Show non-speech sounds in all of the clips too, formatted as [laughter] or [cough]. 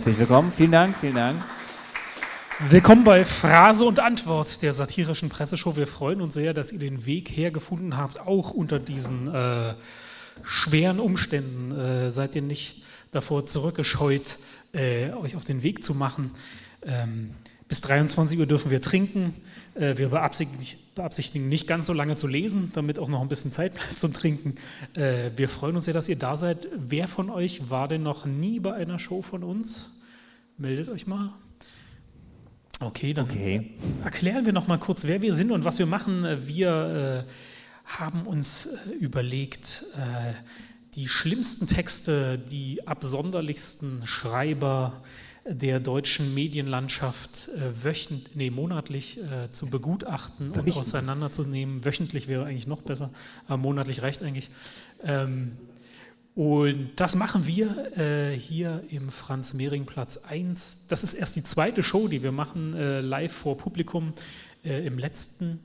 herzlich willkommen. Vielen Dank, vielen Dank. Willkommen bei Phrase und Antwort der satirischen Presseshow. Wir freuen uns sehr, dass ihr den Weg hergefunden habt, auch unter diesen äh, schweren Umständen. Äh, seid ihr nicht davor zurückgescheut, äh, euch auf den Weg zu machen. Ähm, bis 23 Uhr dürfen wir trinken. Äh, wir beabsichtigen nicht ganz so lange zu lesen, damit auch noch ein bisschen Zeit bleibt zum Trinken. Äh, wir freuen uns sehr, dass ihr da seid. Wer von euch war denn noch nie bei einer Show von uns? Meldet euch mal. Okay, dann okay. erklären wir noch mal kurz, wer wir sind und was wir machen. Wir äh, haben uns äh, überlegt, äh, die schlimmsten Texte, die absonderlichsten Schreiber, der deutschen Medienlandschaft äh, wöchent, nee, monatlich äh, zu begutachten und auseinanderzunehmen. Wöchentlich wäre eigentlich noch besser, aber monatlich reicht eigentlich. Ähm, und das machen wir äh, hier im Franz-Mehring-Platz 1. Das ist erst die zweite Show, die wir machen, äh, live vor Publikum äh, im letzten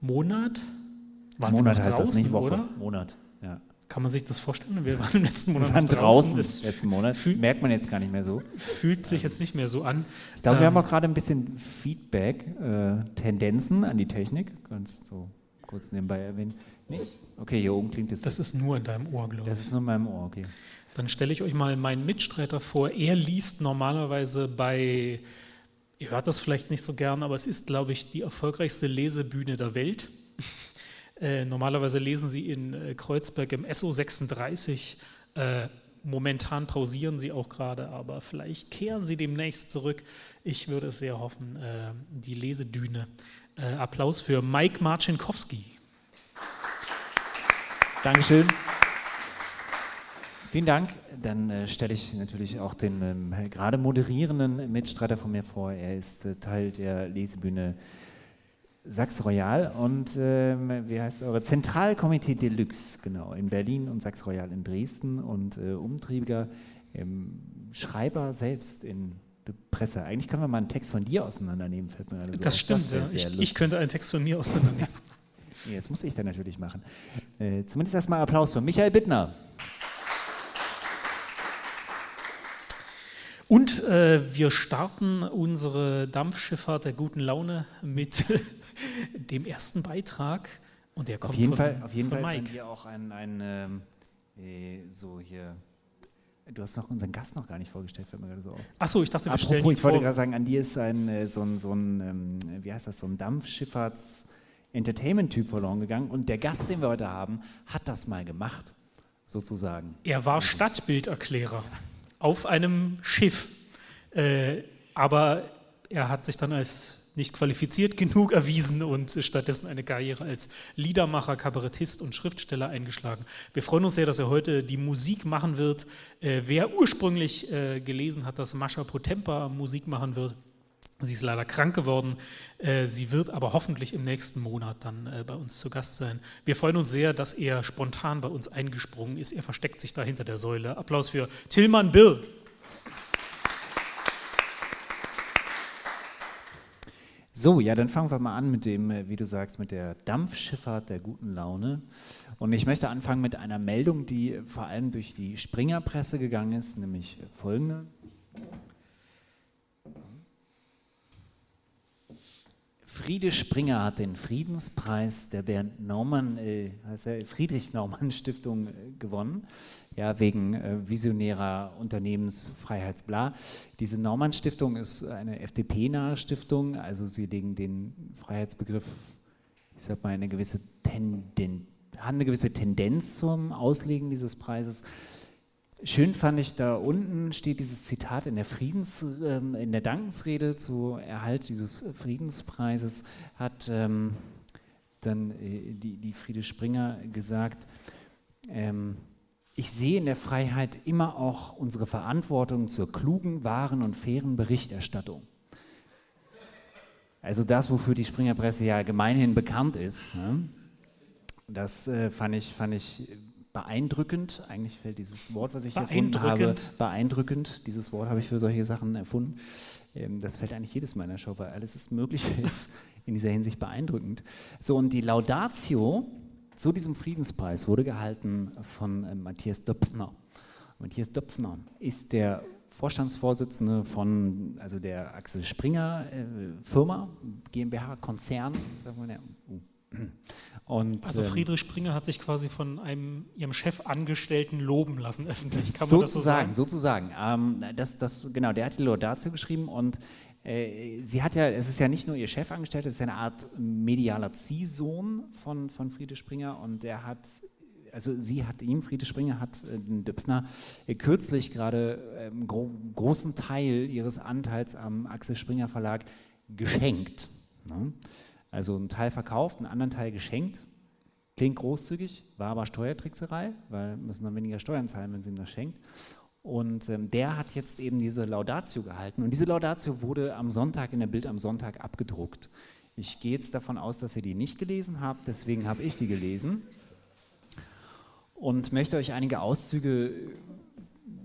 Monat. Waren Monat wir heißt draußen, das nicht Woche. Oder? Monat, ja. Kann man sich das vorstellen? Wir waren im letzten Monat wir waren draußen. draußen. letzten Monat. Merkt man jetzt gar nicht mehr so. Fühlt sich jetzt nicht mehr so an. Ich glaube, ähm, wir haben auch gerade ein bisschen Feedback, äh, Tendenzen an die Technik. Ganz so kurz nebenbei erwähnen. Nicht? Okay, hier oben klingt es. Das so. ist nur in deinem Ohr, glaube ich. Das ist nur in meinem Ohr, okay. Dann stelle ich euch mal meinen Mitstreiter vor. Er liest normalerweise bei, ihr hört das vielleicht nicht so gern, aber es ist, glaube ich, die erfolgreichste Lesebühne der Welt. Äh, normalerweise lesen Sie in äh, Kreuzberg im SO 36. Äh, momentan pausieren Sie auch gerade, aber vielleicht kehren Sie demnächst zurück. Ich würde es sehr hoffen. Die Lesedüne. Applaus für Mike Marcinkowski. Dankeschön. Vielen Dank. Dann äh, stelle ich natürlich auch den ähm, gerade moderierenden Mitstreiter von mir vor. Er ist äh, Teil der Lesebühne Sachs Royal und ähm, wie heißt eure Zentralkomitee Deluxe, genau, in Berlin und Sachs Royal in Dresden und äh, umtriebiger ähm, Schreiber selbst in der Presse. Eigentlich können wir mal einen Text von dir auseinandernehmen, fällt mir gerade so Das stimmt, das ja. ich, ich, könnte einen Text von mir auseinandernehmen. [laughs] nee, das muss ich dann natürlich machen. Äh, zumindest erstmal Applaus für Michael Bittner. Und äh, wir starten unsere Dampfschifffahrt der guten Laune mit [laughs] dem ersten Beitrag. Und der kommt auf jeden von, Fall, auf jeden Fall Mike. sind wir auch ein, ein ähm, äh, so hier. Du hast noch unseren Gast noch gar nicht vorgestellt, fällt mir gerade so auf. Achso, ich dachte, wir Apropos, stellen ihn Ich wollte gerade sagen, an dir ist ein, äh, so ein, so ein ähm, wie heißt das, so ein Dampfschifffahrts- Entertainment-Typ verloren gegangen und der Gast, den wir heute haben, hat das mal gemacht, sozusagen. Er war Stadtbilderklärer auf einem Schiff, äh, aber er hat sich dann als nicht qualifiziert genug erwiesen und stattdessen eine Karriere als Liedermacher, Kabarettist und Schriftsteller eingeschlagen. Wir freuen uns sehr, dass er heute die Musik machen wird. Äh, wer ursprünglich äh, gelesen hat, dass Mascha Potempa Musik machen wird, Sie ist leider krank geworden. Äh, sie wird aber hoffentlich im nächsten Monat dann äh, bei uns zu Gast sein. Wir freuen uns sehr, dass er spontan bei uns eingesprungen ist. Er versteckt sich da hinter der Säule. Applaus für Tillmann Birr. So, ja, dann fangen wir mal an mit dem, äh, wie du sagst, mit der Dampfschifffahrt der guten Laune. Und ich möchte anfangen mit einer Meldung, die vor allem durch die Springerpresse gegangen ist, nämlich folgende. Friede Springer hat den Friedenspreis der Bernd Naumann, äh, Friedrich Naumann Stiftung äh, gewonnen, ja, wegen äh, visionärer Unternehmensfreiheitsbla. Diese Naumann Stiftung ist eine FDP-nahe Stiftung, also sie legen den Freiheitsbegriff, ich sag mal, eine gewisse Tendenz, haben eine gewisse Tendenz zum Auslegen dieses Preises. Schön fand ich, da unten steht dieses Zitat in der Friedens, ähm, in der Dankensrede zu Erhalt dieses Friedenspreises, hat ähm, dann äh, die, die Friede Springer gesagt, ähm, ich sehe in der Freiheit immer auch unsere Verantwortung zur klugen, wahren und fairen Berichterstattung. Also das, wofür die Springerpresse ja gemeinhin bekannt ist. Ne? Das äh, fand, ich, fand ich beeindruckend. Eigentlich fällt dieses Wort, was ich erfunden habe, beeindruckend. Dieses Wort habe ich für solche Sachen erfunden. Ähm, das fällt eigentlich jedes Mal in der Show, weil alles ist Mögliche [laughs] ist in dieser Hinsicht beeindruckend. So, und die Laudatio zu diesem Friedenspreis wurde gehalten von äh, Matthias Döpfner. Matthias Döpfner ist der Vorstandsvorsitzende von also der Axel Springer äh, Firma, GmbH, Konzern. Wir, uh. Und, also ähm, Friedrich Springer hat sich quasi von einem ihrem Chefangestellten loben lassen öffentlich. Kann man das so sagen? Sozusagen. Ähm, das, das, genau, der hat die Laudatio geschrieben und sie hat ja, es ist ja nicht nur ihr Chefangestellter, es ist ja eine Art medialer Ziehsohn von, von Friede Springer und der hat, also sie hat ihm, Friede Springer hat äh, Döpfner äh, kürzlich gerade einen ähm, gro großen Teil ihres Anteils am Axel Springer Verlag geschenkt. Ne? Also einen Teil verkauft, einen anderen Teil geschenkt. Klingt großzügig, war aber Steuertrickserei, weil müssen dann weniger Steuern zahlen, wenn sie ihm das schenkt. Und ähm, der hat jetzt eben diese Laudatio gehalten. Und diese Laudatio wurde am Sonntag in der Bild am Sonntag abgedruckt. Ich gehe jetzt davon aus, dass ihr die nicht gelesen habt, deswegen habe ich die gelesen und möchte euch einige Auszüge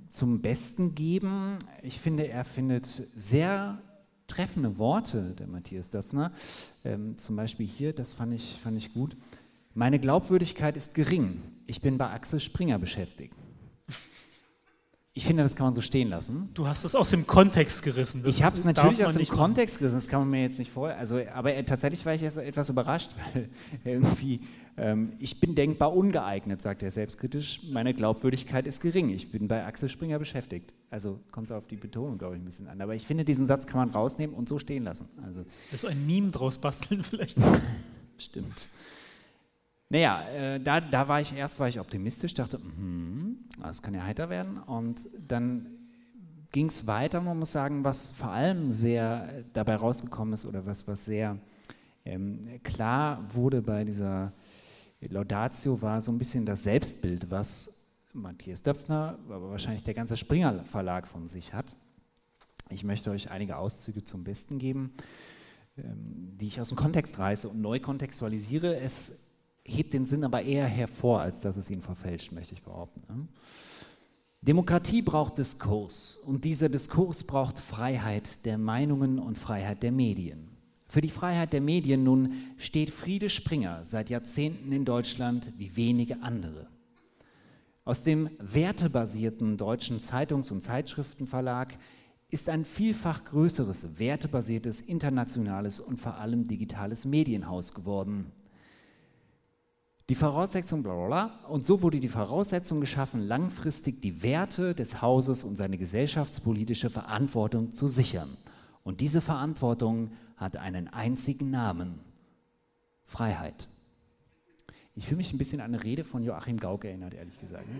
zum Besten geben. Ich finde, er findet sehr treffende Worte, der Matthias Döpfner. Ähm, zum Beispiel hier, das fand ich, fand ich gut. Meine Glaubwürdigkeit ist gering. Ich bin bei Axel Springer beschäftigt. Ich finde, das kann man so stehen lassen. Du hast es aus dem Kontext gerissen. Das ich habe es natürlich aus dem Kontext gerissen, das kann man mir jetzt nicht vorher. Also, aber äh, tatsächlich war ich jetzt etwas überrascht, [laughs] weil irgendwie, ähm, ich bin denkbar ungeeignet, sagt er selbstkritisch. Meine Glaubwürdigkeit ist gering. Ich bin bei Axel Springer beschäftigt. Also kommt auf die Betonung, glaube ich, ein bisschen an. Aber ich finde, diesen Satz kann man rausnehmen und so stehen lassen. Also, das ist ein Meme draus basteln vielleicht. [laughs] Stimmt. Naja, äh, da, da war ich erst war ich optimistisch, dachte, mh, das kann ja heiter werden. Und dann ging es weiter, man muss sagen, was vor allem sehr dabei rausgekommen ist oder was, was sehr ähm, klar wurde bei dieser Laudatio, war so ein bisschen das Selbstbild, was Matthias Döpfner, aber wahrscheinlich der ganze Springer Verlag von sich hat. Ich möchte euch einige Auszüge zum Besten geben, ähm, die ich aus dem Kontext reiße und neu kontextualisiere. Es hebt den Sinn aber eher hervor, als dass es ihn verfälscht, möchte ich behaupten. Demokratie braucht Diskurs und dieser Diskurs braucht Freiheit der Meinungen und Freiheit der Medien. Für die Freiheit der Medien nun steht Friede Springer seit Jahrzehnten in Deutschland wie wenige andere. Aus dem wertebasierten deutschen Zeitungs- und Zeitschriftenverlag ist ein vielfach größeres wertebasiertes internationales und vor allem digitales Medienhaus geworden, die Voraussetzung, bla bla bla, und so wurde die Voraussetzung geschaffen, langfristig die Werte des Hauses und seine gesellschaftspolitische Verantwortung zu sichern. Und diese Verantwortung hat einen einzigen Namen, Freiheit. Ich fühle mich ein bisschen an eine Rede von Joachim Gauck erinnert, ehrlich gesagt. Ne?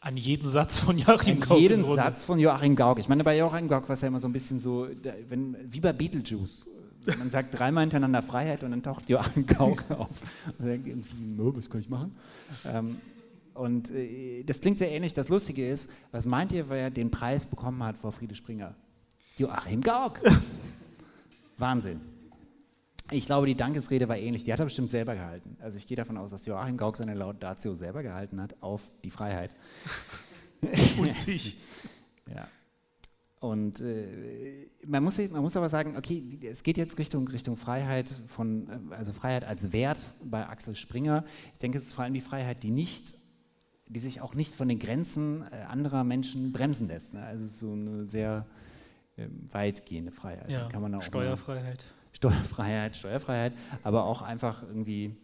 An jeden Satz von Joachim Gauck. An jeden Satz von Joachim Gauck. Ich meine, bei Joachim Gauck war es ja immer so ein bisschen so, wenn, wie bei Beetlejuice man sagt dreimal hintereinander Freiheit und dann taucht Joachim Gauck [laughs] auf und sagt irgendwie, was kann ich machen? Ähm, und äh, das klingt sehr ähnlich. Das Lustige ist, was meint ihr, wer den Preis bekommen hat vor Friede Springer? Joachim Gauck. [laughs] Wahnsinn. Ich glaube, die Dankesrede war ähnlich. Die hat er bestimmt selber gehalten. Also ich gehe davon aus, dass Joachim Gauck seine Laudatio selber gehalten hat auf die Freiheit. [laughs] Und sich. ja. Und äh, man, muss, man muss aber sagen, okay, es geht jetzt Richtung, Richtung Freiheit von, äh, also Freiheit als Wert bei Axel Springer. Ich denke, es ist vor allem die Freiheit, die nicht, die sich auch nicht von den Grenzen äh, anderer Menschen bremsen lässt. Ne? Also so eine sehr äh, weitgehende Freiheit. Ja, Kann man auch Steuerfreiheit. Steuerfreiheit, Steuerfreiheit, aber auch einfach irgendwie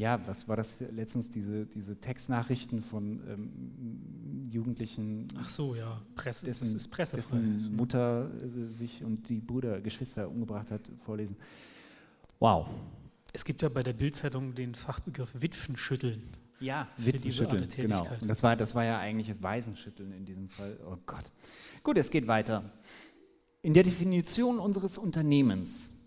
ja, was war das letztens, diese, diese Textnachrichten von ähm, Jugendlichen? Ach so, ja, Presse, dessen, das ist Pressefreiheit. Dessen Mutter äh, sich und die Brüder, Geschwister umgebracht hat, vorlesen. Wow. Es gibt ja bei der Bildzeitung den Fachbegriff Witwenschütteln. Ja, Witwenschütteln, genau. Und das war, das war ja eigentlich das Waisenschütteln in diesem Fall. Oh Gott. Gut, es geht weiter. In der Definition unseres Unternehmens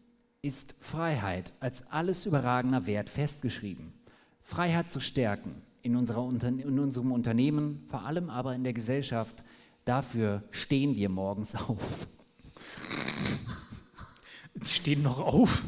ist Freiheit als alles überragender Wert festgeschrieben. Freiheit zu stärken in, unserer, in unserem Unternehmen, vor allem aber in der Gesellschaft, dafür stehen wir morgens [laughs] auf. Die stehen noch auf.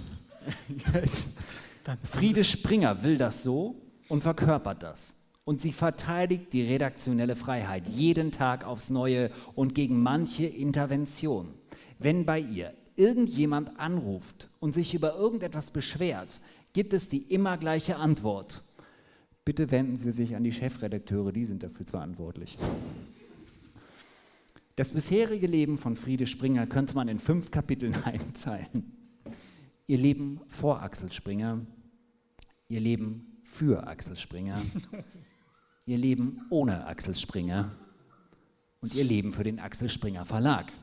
Friede Springer will das so und verkörpert das. Und sie verteidigt die redaktionelle Freiheit jeden Tag aufs Neue und gegen manche Intervention. Wenn bei ihr irgendjemand anruft und sich über irgendetwas beschwert, gibt es die immer gleiche Antwort. Bitte wenden Sie sich an die Chefredakteure, die sind dafür verantwortlich. Das bisherige Leben von Friede Springer könnte man in fünf Kapiteln [laughs] einteilen. Ihr Leben vor Axel Springer, ihr Leben für Axel Springer, [laughs] ihr Leben ohne Axel Springer und ihr Leben für den Axel Springer Verlag.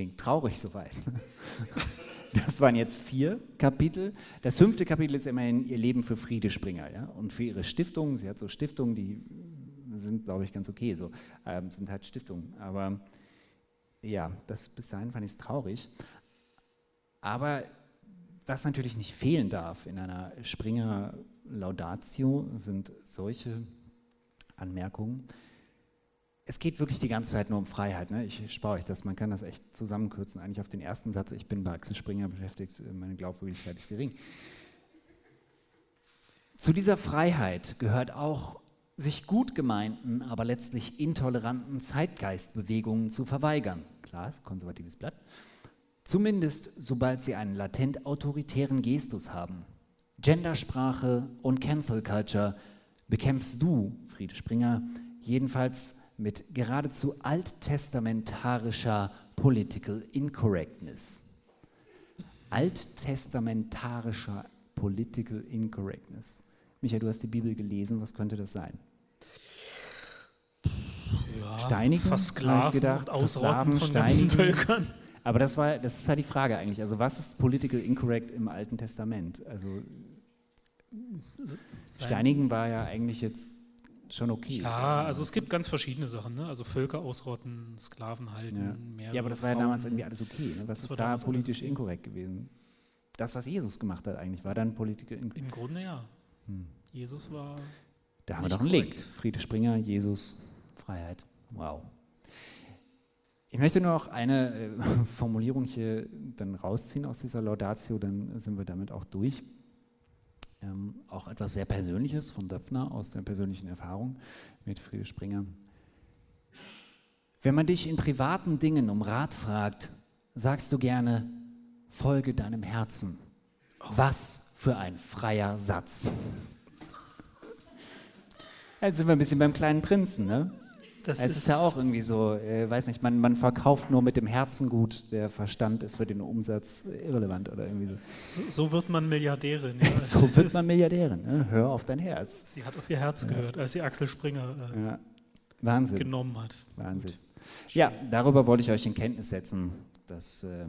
Klingt traurig soweit. [laughs] Das waren jetzt vier Kapitel. Das fünfte Kapitel ist immerhin ihr Leben für Friede Springer ja? und für ihre Stiftung. Sie hat so Stiftungen, die sind, glaube ich, ganz okay, so ähm, sind halt Stiftungen. Aber ja, das bis dahin fand ich traurig. Aber was natürlich nicht fehlen darf in einer Springer Laudatio sind solche Anmerkungen. Es geht wirklich die ganze Zeit nur um Freiheit. Ne? Ich spare euch das, man kann das echt zusammenkürzen. Eigentlich auf den ersten Satz, ich bin bei Axel Springer beschäftigt, meine Glaubwürdigkeit ist gering. Zu dieser Freiheit gehört auch, sich gut gemeinten, aber letztlich intoleranten Zeitgeistbewegungen zu verweigern. Klar, ist konservatives Blatt. Zumindest sobald sie einen latent autoritären Gestus haben. Gendersprache und Cancel Culture bekämpfst du, Friede Springer, jedenfalls mit geradezu alttestamentarischer Political Incorrectness. Alttestamentarischer Political Incorrectness. Michael, du hast die Bibel gelesen, was könnte das sein? Ja, Steinigen, Versklaven gedacht, und Ausrotten Versklaven, von steinigen. Völkern. Aber das war, das ist halt die Frage eigentlich. Also was ist political incorrect im Alten Testament? Also Steinigen war ja eigentlich jetzt schon okay. Ja, also es gibt ganz verschiedene Sachen, ne? Also Völker ausrotten, Sklaven halten, ja. ja, aber das war ja Frauen. damals irgendwie alles okay. Ne? Was Das ist da politisch inkorrekt gewesen? Das, was Jesus gemacht hat eigentlich, war dann political inkorrekt. Im Grunde ja. Hm. Jesus war Da haben wir doch einen Link. korrekt. Friede Springer, Jesus, Freiheit. Wow. Ich möchte nur noch eine äh, [laughs] Formulierung hier dann rausziehen aus dieser Laudatio, dann sind wir damit auch durch. Ähm, auch etwas sehr Persönliches von Döpfner aus der persönlichen Erfahrung mit Friede Springer. Wenn man dich in privaten Dingen um Rat fragt, sagst du gerne, folge deinem Herzen. Was für ein freier Satz. Jetzt sind wir ein bisschen beim kleinen Prinzen, ne? Das es ist, ja auch irgendwie so, äh, weiß nicht, man, man verkauft nur mit dem Herzen gut, der Verstand ist für den Umsatz irrelevant oder irgendwie so. so, so wird man Milliardärin. Ja. [laughs] So wird man Milliardärin, ne? hör auf dein Herz. Sie hat auf ihr Herz gehört, als sie Axel Springer äh, Ja. Wahnsinn, genommen hat. Wahnsinn. Gut. Ja, darüber wollte ich euch in Kenntnis setzen, dass äh,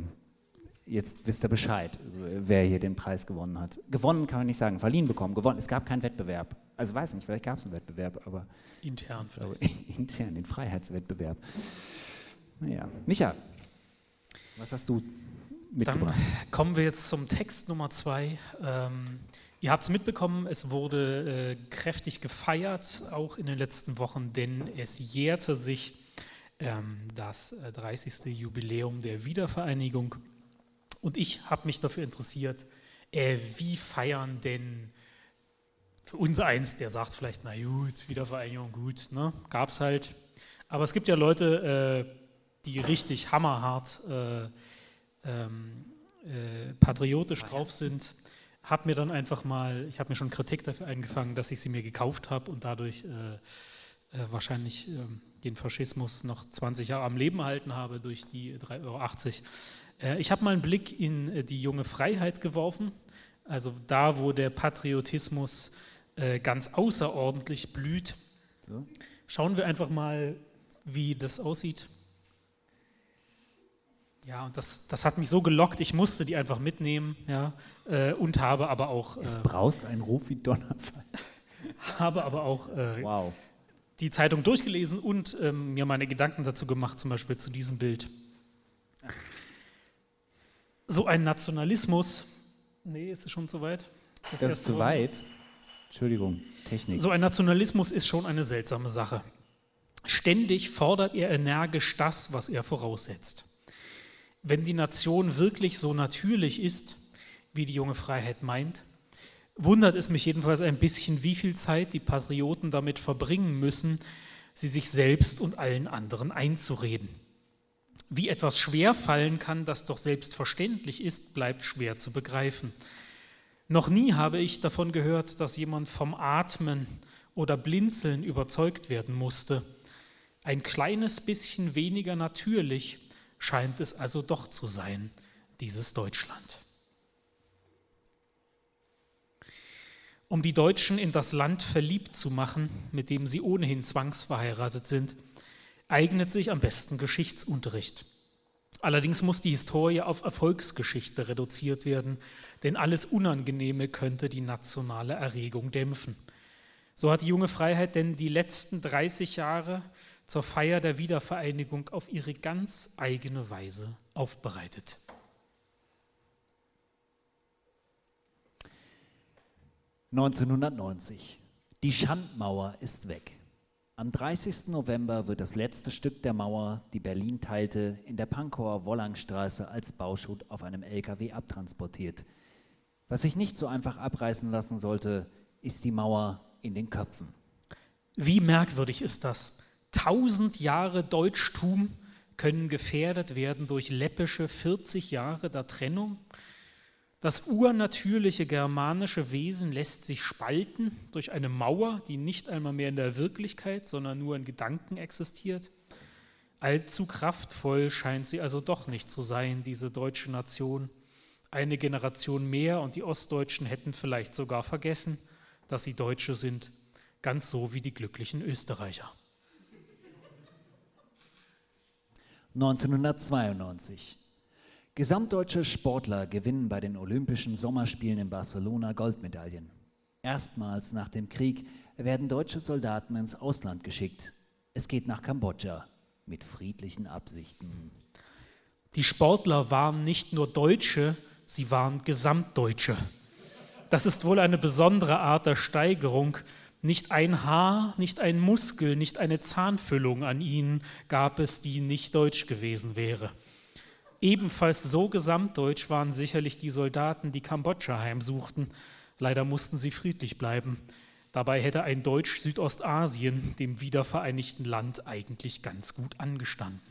jetzt wisst ihr Bescheid, wer hier den Preis gewonnen hat. Gewonnen kann man nicht sagen, verliehen bekommen, gewonnen. Es gab keinen Wettbewerb. Also weiß nicht, vielleicht gab es einen Wettbewerb, aber Intern ich glaube, vielleicht. [laughs] intern, den Freiheitswettbewerb. Naja, Micha, was hast du Dann mitgebracht? kommen wir jetzt zum Text Nummer zwei. Ähm, ihr habt es mitbekommen, es wurde äh, kräftig gefeiert, auch in den letzten Wochen, denn es jährte sich ähm, das äh, 30. Jubiläum der Wiedervereinigung. Und ich habe mich dafür interessiert, äh, wie feiern denn für uns eins, der sagt vielleicht, na gut, Wiedervereinigung, gut, ne? gab es halt. Aber es gibt ja Leute, äh, die richtig hammerhart äh, ähm, äh, patriotisch drauf sind. Hab mir dann einfach mal, ich habe mir schon Kritik dafür eingefangen, dass ich sie mir gekauft habe und dadurch äh, äh, wahrscheinlich ähm, den Faschismus noch 20 Jahre am Leben erhalten habe durch die 3,80 Euro. Äh, ich habe mal einen Blick in die junge Freiheit geworfen, also da, wo der Patriotismus äh, ganz außerordentlich blüht. So. Schauen wir einfach mal, wie das aussieht. Ja, und das, das hat mich so gelockt, ich musste die einfach mitnehmen, ja, äh, und habe aber auch, Es äh, braust ein Ruf wie Donnerfall. [laughs] habe aber auch äh, Wow. die Zeitung durchgelesen und ähm, mir meine Gedanken dazu gemacht, zum Beispiel zu diesem Bild. So ein Nationalismus, nee, ist es schon zu weit? Das erste ist zu weit. Entschuldigung, Technik. So ein Nationalismus ist schon eine seltsame Sache. Ständig fordert er energisch das, was er voraussetzt. Wenn die Nation wirklich so natürlich ist, wie die junge Freiheit meint, wundert es mich jedenfalls ein bisschen, wie viel Zeit die Patrioten damit verbringen müssen, sie sich selbst und allen anderen einzureden. Wie etwas schwer fallen kann, das doch selbstverständlich ist, bleibt schwer zu begreifen. Noch nie habe ich davon gehört, dass jemand vom Atmen oder Blinzeln überzeugt werden musste. Ein kleines bisschen weniger natürlich scheint es also doch zu sein, dieses Deutschland. Um die Deutschen in das Land verliebt zu machen, mit dem sie ohnehin zwangsverheiratet sind, eignet sich am besten Geschichtsunterricht. Allerdings muss die Historie auf Erfolgsgeschichte reduziert werden, denn alles Unangenehme könnte die nationale Erregung dämpfen. So hat die junge Freiheit denn die letzten 30 Jahre zur Feier der Wiedervereinigung auf ihre ganz eigene Weise aufbereitet. »1990. Die Schandmauer ist weg. Am 30. November wird das letzte Stück der Mauer, die Berlin teilte, in der Pankower Wollangstraße als Bauschutt auf einem LKW abtransportiert. Was sich nicht so einfach abreißen lassen sollte, ist die Mauer in den Köpfen. Wie merkwürdig ist das? Tausend Jahre Deutschtum können gefährdet werden durch läppische 40 Jahre der Trennung. Das urnatürliche germanische Wesen lässt sich spalten durch eine Mauer, die nicht einmal mehr in der Wirklichkeit, sondern nur in Gedanken existiert. Allzu kraftvoll scheint sie also doch nicht zu sein, diese deutsche Nation. Eine Generation mehr und die Ostdeutschen hätten vielleicht sogar vergessen, dass sie Deutsche sind, ganz so wie die glücklichen Österreicher. 1992. Gesamtdeutsche Sportler gewinnen bei den Olympischen Sommerspielen in Barcelona Goldmedaillen. Erstmals nach dem Krieg werden deutsche Soldaten ins Ausland geschickt. Es geht nach Kambodscha mit friedlichen Absichten. Die Sportler waren nicht nur Deutsche, sie waren Gesamtdeutsche. Das ist wohl eine besondere Art der Steigerung. Nicht ein Haar, nicht ein Muskel, nicht eine Zahnfüllung an ihnen gab es, die nicht deutsch gewesen wäre. Ebenfalls so gesamtdeutsch waren sicherlich die Soldaten, die Kambodscha heimsuchten. Leider mussten sie friedlich bleiben. Dabei hätte ein Deutsch Südostasien dem wiedervereinigten Land eigentlich ganz gut angestanden.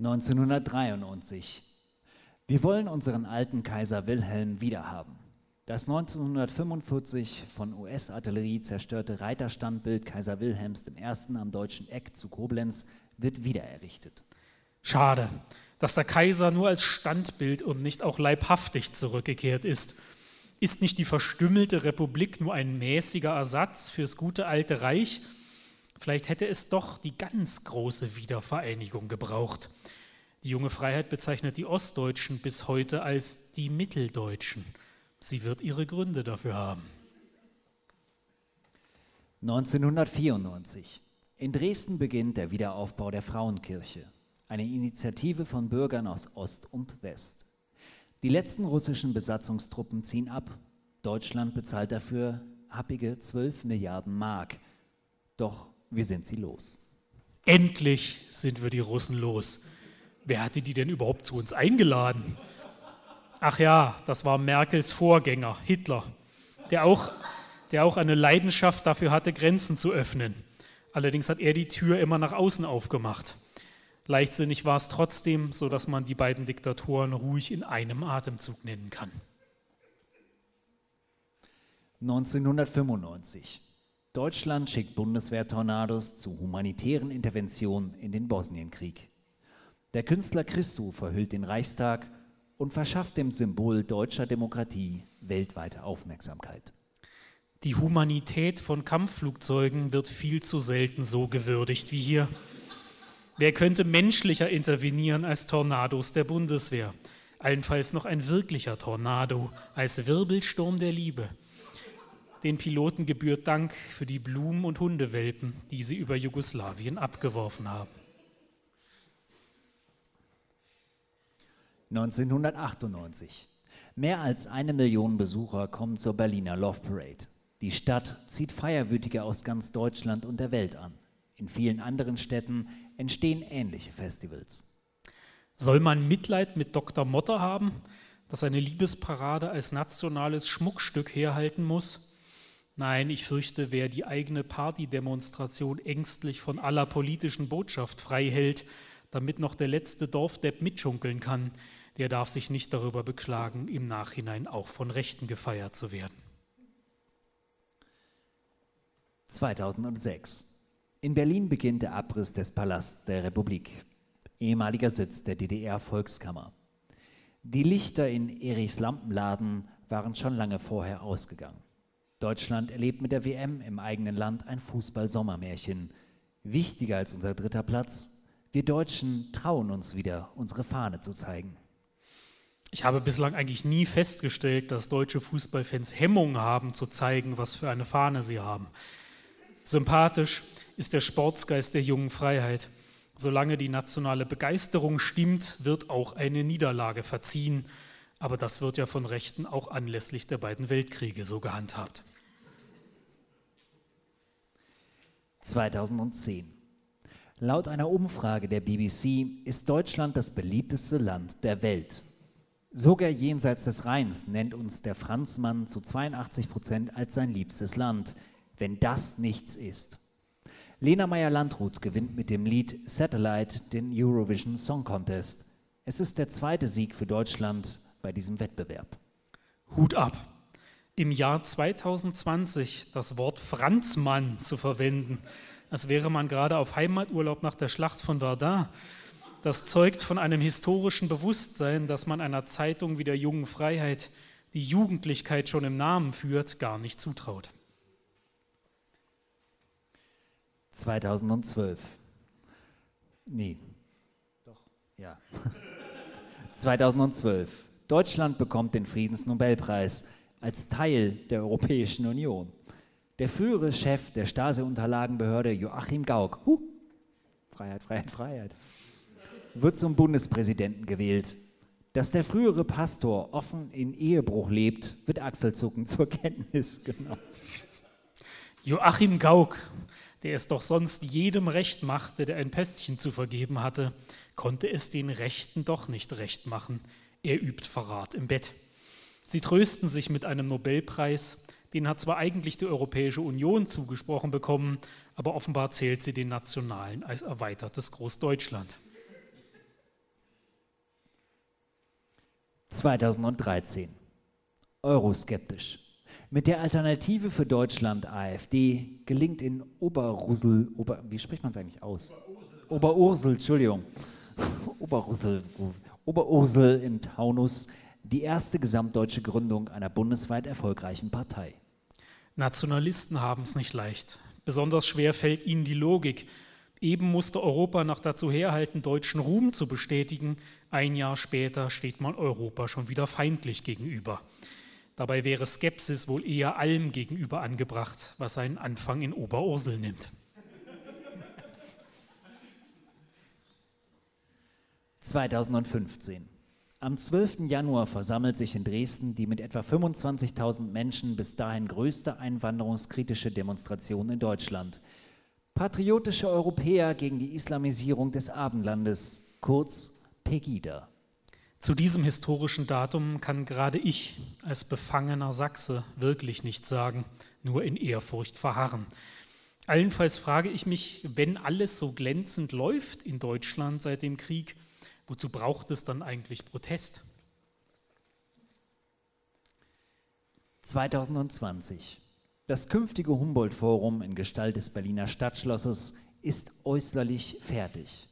1993. Wir wollen unseren alten Kaiser Wilhelm wiederhaben. Das 1945 von US-Artillerie zerstörte Reiterstandbild Kaiser Wilhelms I. am deutschen Eck zu Koblenz wird wiedererrichtet. Schade, dass der Kaiser nur als Standbild und nicht auch leibhaftig zurückgekehrt ist. Ist nicht die verstümmelte Republik nur ein mäßiger Ersatz fürs gute alte Reich? Vielleicht hätte es doch die ganz große Wiedervereinigung gebraucht. Die junge Freiheit bezeichnet die Ostdeutschen bis heute als die Mitteldeutschen. Sie wird ihre Gründe dafür haben. 1994. In Dresden beginnt der Wiederaufbau der Frauenkirche, eine Initiative von Bürgern aus Ost und West. Die letzten russischen Besatzungstruppen ziehen ab. Deutschland bezahlt dafür happige 12 Milliarden Mark. Doch wir sind sie los. Endlich sind wir die Russen los. Wer hatte die denn überhaupt zu uns eingeladen? Ach ja, das war Merkels Vorgänger, Hitler, der auch, der auch eine Leidenschaft dafür hatte, Grenzen zu öffnen. Allerdings hat er die Tür immer nach außen aufgemacht. Leichtsinnig war es trotzdem, so dass man die beiden Diktatoren ruhig in einem Atemzug nennen kann. 1995. Deutschland schickt Bundeswehr-Tornados zu humanitären Interventionen in den Bosnienkrieg. Der Künstler Christo verhüllt den Reichstag und verschafft dem Symbol deutscher Demokratie weltweite Aufmerksamkeit. Die Humanität von Kampfflugzeugen wird viel zu selten so gewürdigt wie hier. Wer könnte menschlicher intervenieren als Tornados der Bundeswehr? Allenfalls noch ein wirklicher Tornado als Wirbelsturm der Liebe. Den Piloten gebührt Dank für die Blumen- und Hundewelpen, die sie über Jugoslawien abgeworfen haben. 1998. Mehr als eine Million Besucher kommen zur Berliner Love Parade. Die Stadt zieht Feierwütige aus ganz Deutschland und der Welt an. In vielen anderen Städten entstehen ähnliche Festivals. Soll man Mitleid mit Dr. Motter haben, dass eine Liebesparade als nationales Schmuckstück herhalten muss? Nein, ich fürchte, wer die eigene Partydemonstration ängstlich von aller politischen Botschaft frei hält, damit noch der letzte Dorfdepp mitschunkeln kann, der darf sich nicht darüber beklagen, im Nachhinein auch von Rechten gefeiert zu werden. 2006. In Berlin beginnt der Abriss des Palasts der Republik, ehemaliger Sitz der DDR-Volkskammer. Die Lichter in Erichs Lampenladen waren schon lange vorher ausgegangen. Deutschland erlebt mit der WM im eigenen Land ein Fußball-Sommermärchen. Wichtiger als unser dritter Platz, wir Deutschen trauen uns wieder, unsere Fahne zu zeigen. Ich habe bislang eigentlich nie festgestellt, dass deutsche Fußballfans Hemmung haben zu zeigen, was für eine Fahne sie haben. Sympathisch ist der Sportsgeist der jungen Freiheit. Solange die nationale Begeisterung stimmt, wird auch eine Niederlage verziehen. Aber das wird ja von Rechten auch anlässlich der beiden Weltkriege so gehandhabt. 2010. Laut einer Umfrage der BBC ist Deutschland das beliebteste Land der Welt. Sogar jenseits des Rheins nennt uns der Franzmann zu 82 Prozent als sein liebstes Land, wenn das nichts ist. Lena Meyer-Landrut gewinnt mit dem Lied Satellite den Eurovision Song Contest. Es ist der zweite Sieg für Deutschland bei diesem Wettbewerb. Hut ab. Im Jahr 2020 das Wort Franzmann zu verwenden, als wäre man gerade auf Heimaturlaub nach der Schlacht von Verdun das zeugt von einem historischen Bewusstsein, das man einer Zeitung wie der Jungen Freiheit, die Jugendlichkeit schon im Namen führt, gar nicht zutraut. 2012. Nee. Doch, ja. [laughs] 2012. Deutschland bekommt den Friedensnobelpreis als Teil der Europäischen Union. Der frühere Chef der Stasi-Unterlagenbehörde Joachim Gauck, huh, Freiheit, Freiheit, Freiheit, wird zum Bundespräsidenten gewählt. Dass der frühere Pastor offen in Ehebruch lebt, wird Achselzucken zur Kenntnis genommen. Joachim Gauck, der es doch sonst jedem recht machte, der ein Pöstchen zu vergeben hatte, konnte es den Rechten doch nicht recht machen. Er übt Verrat im Bett. Sie trösten sich mit einem Nobelpreis, den hat zwar eigentlich die Europäische Union zugesprochen bekommen, aber offenbar zählt sie den Nationalen als erweitertes Großdeutschland. 2013. Euroskeptisch. Mit der Alternative für Deutschland AfD gelingt in Oberrussel, Ober, wie spricht man es eigentlich aus? Oberursel, [laughs] Oberursel Entschuldigung. Oberursel, Oberursel im Taunus die erste gesamtdeutsche Gründung einer bundesweit erfolgreichen Partei. Nationalisten haben es nicht leicht. Besonders schwer fällt ihnen die Logik, Eben musste Europa noch dazu herhalten, deutschen Ruhm zu bestätigen. Ein Jahr später steht man Europa schon wieder feindlich gegenüber. Dabei wäre Skepsis wohl eher allem gegenüber angebracht, was seinen Anfang in Oberursel nimmt. (2015) Am 12. Januar versammelt sich in Dresden die mit etwa 25.000 Menschen bis dahin größte einwanderungskritische Demonstration in Deutschland – Patriotische Europäer gegen die Islamisierung des Abendlandes, kurz Pegida. Zu diesem historischen Datum kann gerade ich als befangener Sachse wirklich nichts sagen, nur in Ehrfurcht verharren. Allenfalls frage ich mich, wenn alles so glänzend läuft in Deutschland seit dem Krieg, wozu braucht es dann eigentlich Protest? 2020. Das künftige Humboldt-Forum in Gestalt des Berliner Stadtschlosses ist äußerlich fertig.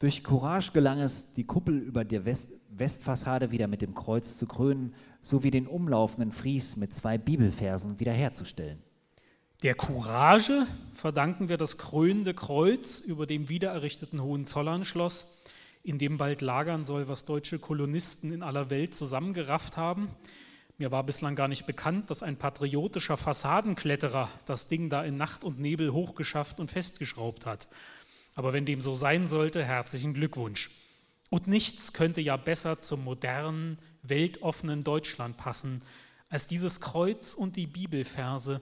Durch Courage gelang es, die Kuppel über der West Westfassade wieder mit dem Kreuz zu krönen, sowie den umlaufenden Fries mit zwei Bibelversen wiederherzustellen. Der Courage verdanken wir das krönende Kreuz über dem wiedererrichteten Hohenzollernschloss, in dem bald lagern soll, was deutsche Kolonisten in aller Welt zusammengerafft haben – mir war bislang gar nicht bekannt, dass ein patriotischer Fassadenkletterer das Ding da in Nacht und Nebel hochgeschafft und festgeschraubt hat. Aber wenn dem so sein sollte, herzlichen Glückwunsch. Und nichts könnte ja besser zum modernen, weltoffenen Deutschland passen, als dieses Kreuz und die Bibelverse,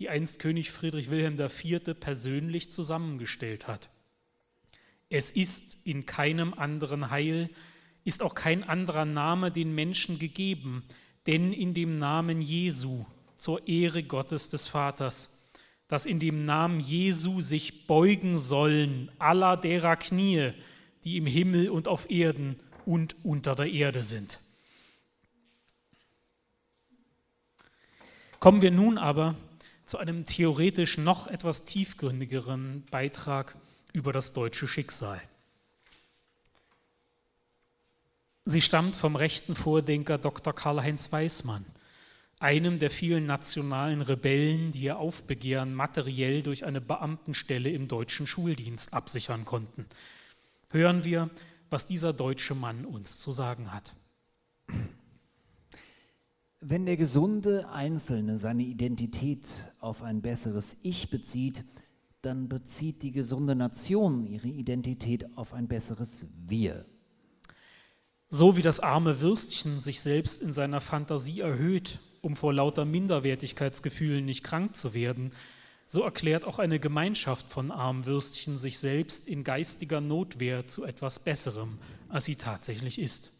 die einst König Friedrich Wilhelm IV. persönlich zusammengestellt hat. Es ist in keinem anderen Heil, ist auch kein anderer Name den Menschen gegeben, denn in dem Namen Jesu zur Ehre Gottes des Vaters, dass in dem Namen Jesu sich beugen sollen aller derer Knie, die im Himmel und auf Erden und unter der Erde sind. Kommen wir nun aber zu einem theoretisch noch etwas tiefgründigeren Beitrag über das deutsche Schicksal. Sie stammt vom rechten Vordenker Dr. Karl-Heinz Weismann, einem der vielen nationalen Rebellen, die ihr Aufbegehren materiell durch eine Beamtenstelle im deutschen Schuldienst absichern konnten. Hören wir, was dieser deutsche Mann uns zu sagen hat. Wenn der gesunde Einzelne seine Identität auf ein besseres Ich bezieht, dann bezieht die gesunde Nation ihre Identität auf ein besseres Wir. So wie das arme Würstchen sich selbst in seiner Fantasie erhöht, um vor lauter Minderwertigkeitsgefühlen nicht krank zu werden, so erklärt auch eine Gemeinschaft von armen Würstchen sich selbst in geistiger Notwehr zu etwas Besserem, als sie tatsächlich ist.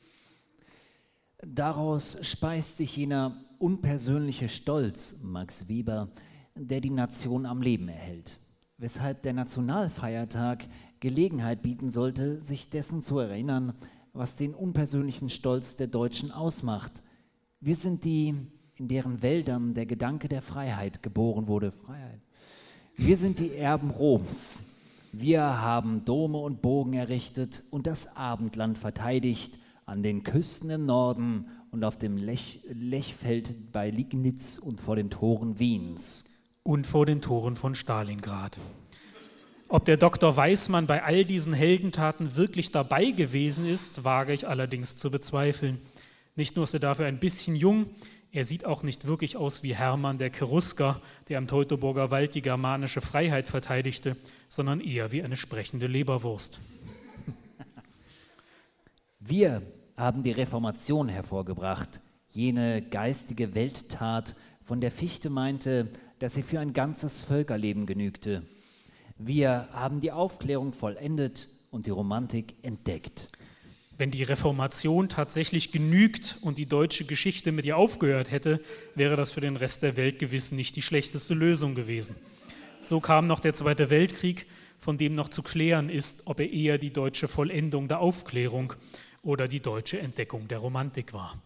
Daraus speist sich jener unpersönliche Stolz, Max Weber, der die Nation am Leben erhält, weshalb der Nationalfeiertag Gelegenheit bieten sollte, sich dessen zu erinnern, was den unpersönlichen Stolz der Deutschen ausmacht. Wir sind die, in deren Wäldern der Gedanke der Freiheit geboren wurde. Freiheit. Wir sind die Erben Roms. Wir haben Dome und Bogen errichtet und das Abendland verteidigt an den Küsten im Norden und auf dem Lech, Lechfeld bei Liegnitz und vor den Toren Wiens. Und vor den Toren von Stalingrad. Ob der Dr. Weismann bei all diesen Heldentaten wirklich dabei gewesen ist, wage ich allerdings zu bezweifeln. Nicht nur ist er dafür ein bisschen jung, er sieht auch nicht wirklich aus wie Hermann der Cherusker, der am Teutoburger Wald die germanische Freiheit verteidigte, sondern eher wie eine sprechende Leberwurst. [laughs] Wir haben die Reformation hervorgebracht, jene geistige Welttat, von der Fichte meinte, dass sie für ein ganzes Völkerleben genügte. Wir haben die Aufklärung vollendet und die Romantik entdeckt. Wenn die Reformation tatsächlich genügt und die deutsche Geschichte mit ihr aufgehört hätte, wäre das für den Rest der Welt gewiss nicht die schlechteste Lösung gewesen. So kam noch der Zweite Weltkrieg, von dem noch zu klären ist, ob er eher die deutsche Vollendung der Aufklärung oder die deutsche Entdeckung der Romantik war.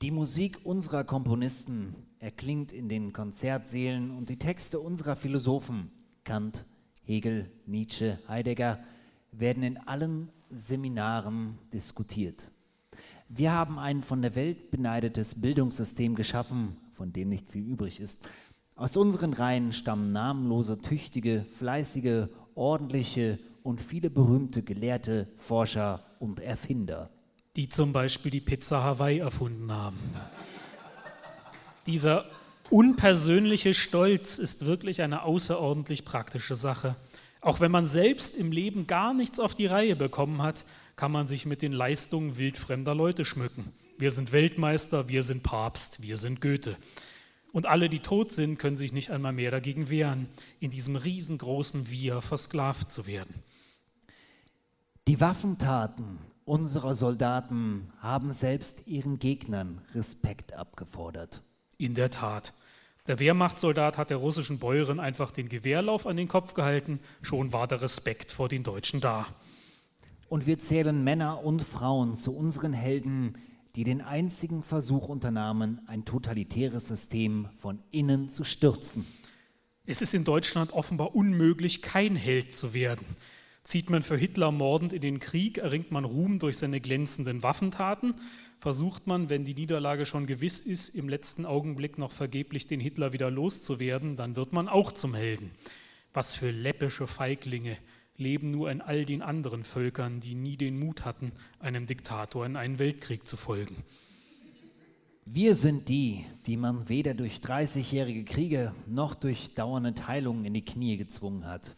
Die Musik unserer Komponisten erklingt in den Konzertsälen und die Texte unserer Philosophen Kant, Hegel, Nietzsche, Heidegger werden in allen Seminaren diskutiert. Wir haben ein von der Welt beneidetes Bildungssystem geschaffen, von dem nicht viel übrig ist. Aus unseren Reihen stammen namenlose, tüchtige, fleißige, ordentliche und viele berühmte Gelehrte, Forscher und Erfinder. Die zum Beispiel die Pizza Hawaii erfunden haben. Dieser unpersönliche Stolz ist wirklich eine außerordentlich praktische Sache. Auch wenn man selbst im Leben gar nichts auf die Reihe bekommen hat, kann man sich mit den Leistungen wildfremder Leute schmücken. Wir sind Weltmeister, wir sind Papst, wir sind Goethe. Und alle, die tot sind, können sich nicht einmal mehr dagegen wehren, in diesem riesengroßen Wir versklavt zu werden. Die Waffentaten unserer Soldaten haben selbst ihren Gegnern Respekt abgefordert. In der Tat. Der Wehrmachtssoldat hat der russischen Bäuerin einfach den Gewehrlauf an den Kopf gehalten, schon war der Respekt vor den Deutschen da. Und wir zählen Männer und Frauen zu unseren Helden, die den einzigen Versuch unternahmen, ein totalitäres System von innen zu stürzen. Es ist in Deutschland offenbar unmöglich, kein Held zu werden. Zieht man für Hitler mordend in den Krieg, erringt man Ruhm durch seine glänzenden Waffentaten versucht man, wenn die Niederlage schon gewiss ist, im letzten Augenblick noch vergeblich den Hitler wieder loszuwerden, dann wird man auch zum Helden. Was für läppische Feiglinge leben nur in all den anderen Völkern, die nie den Mut hatten, einem Diktator in einen Weltkrieg zu folgen. Wir sind die, die man weder durch 30-jährige Kriege noch durch dauernde Teilungen in die Knie gezwungen hat.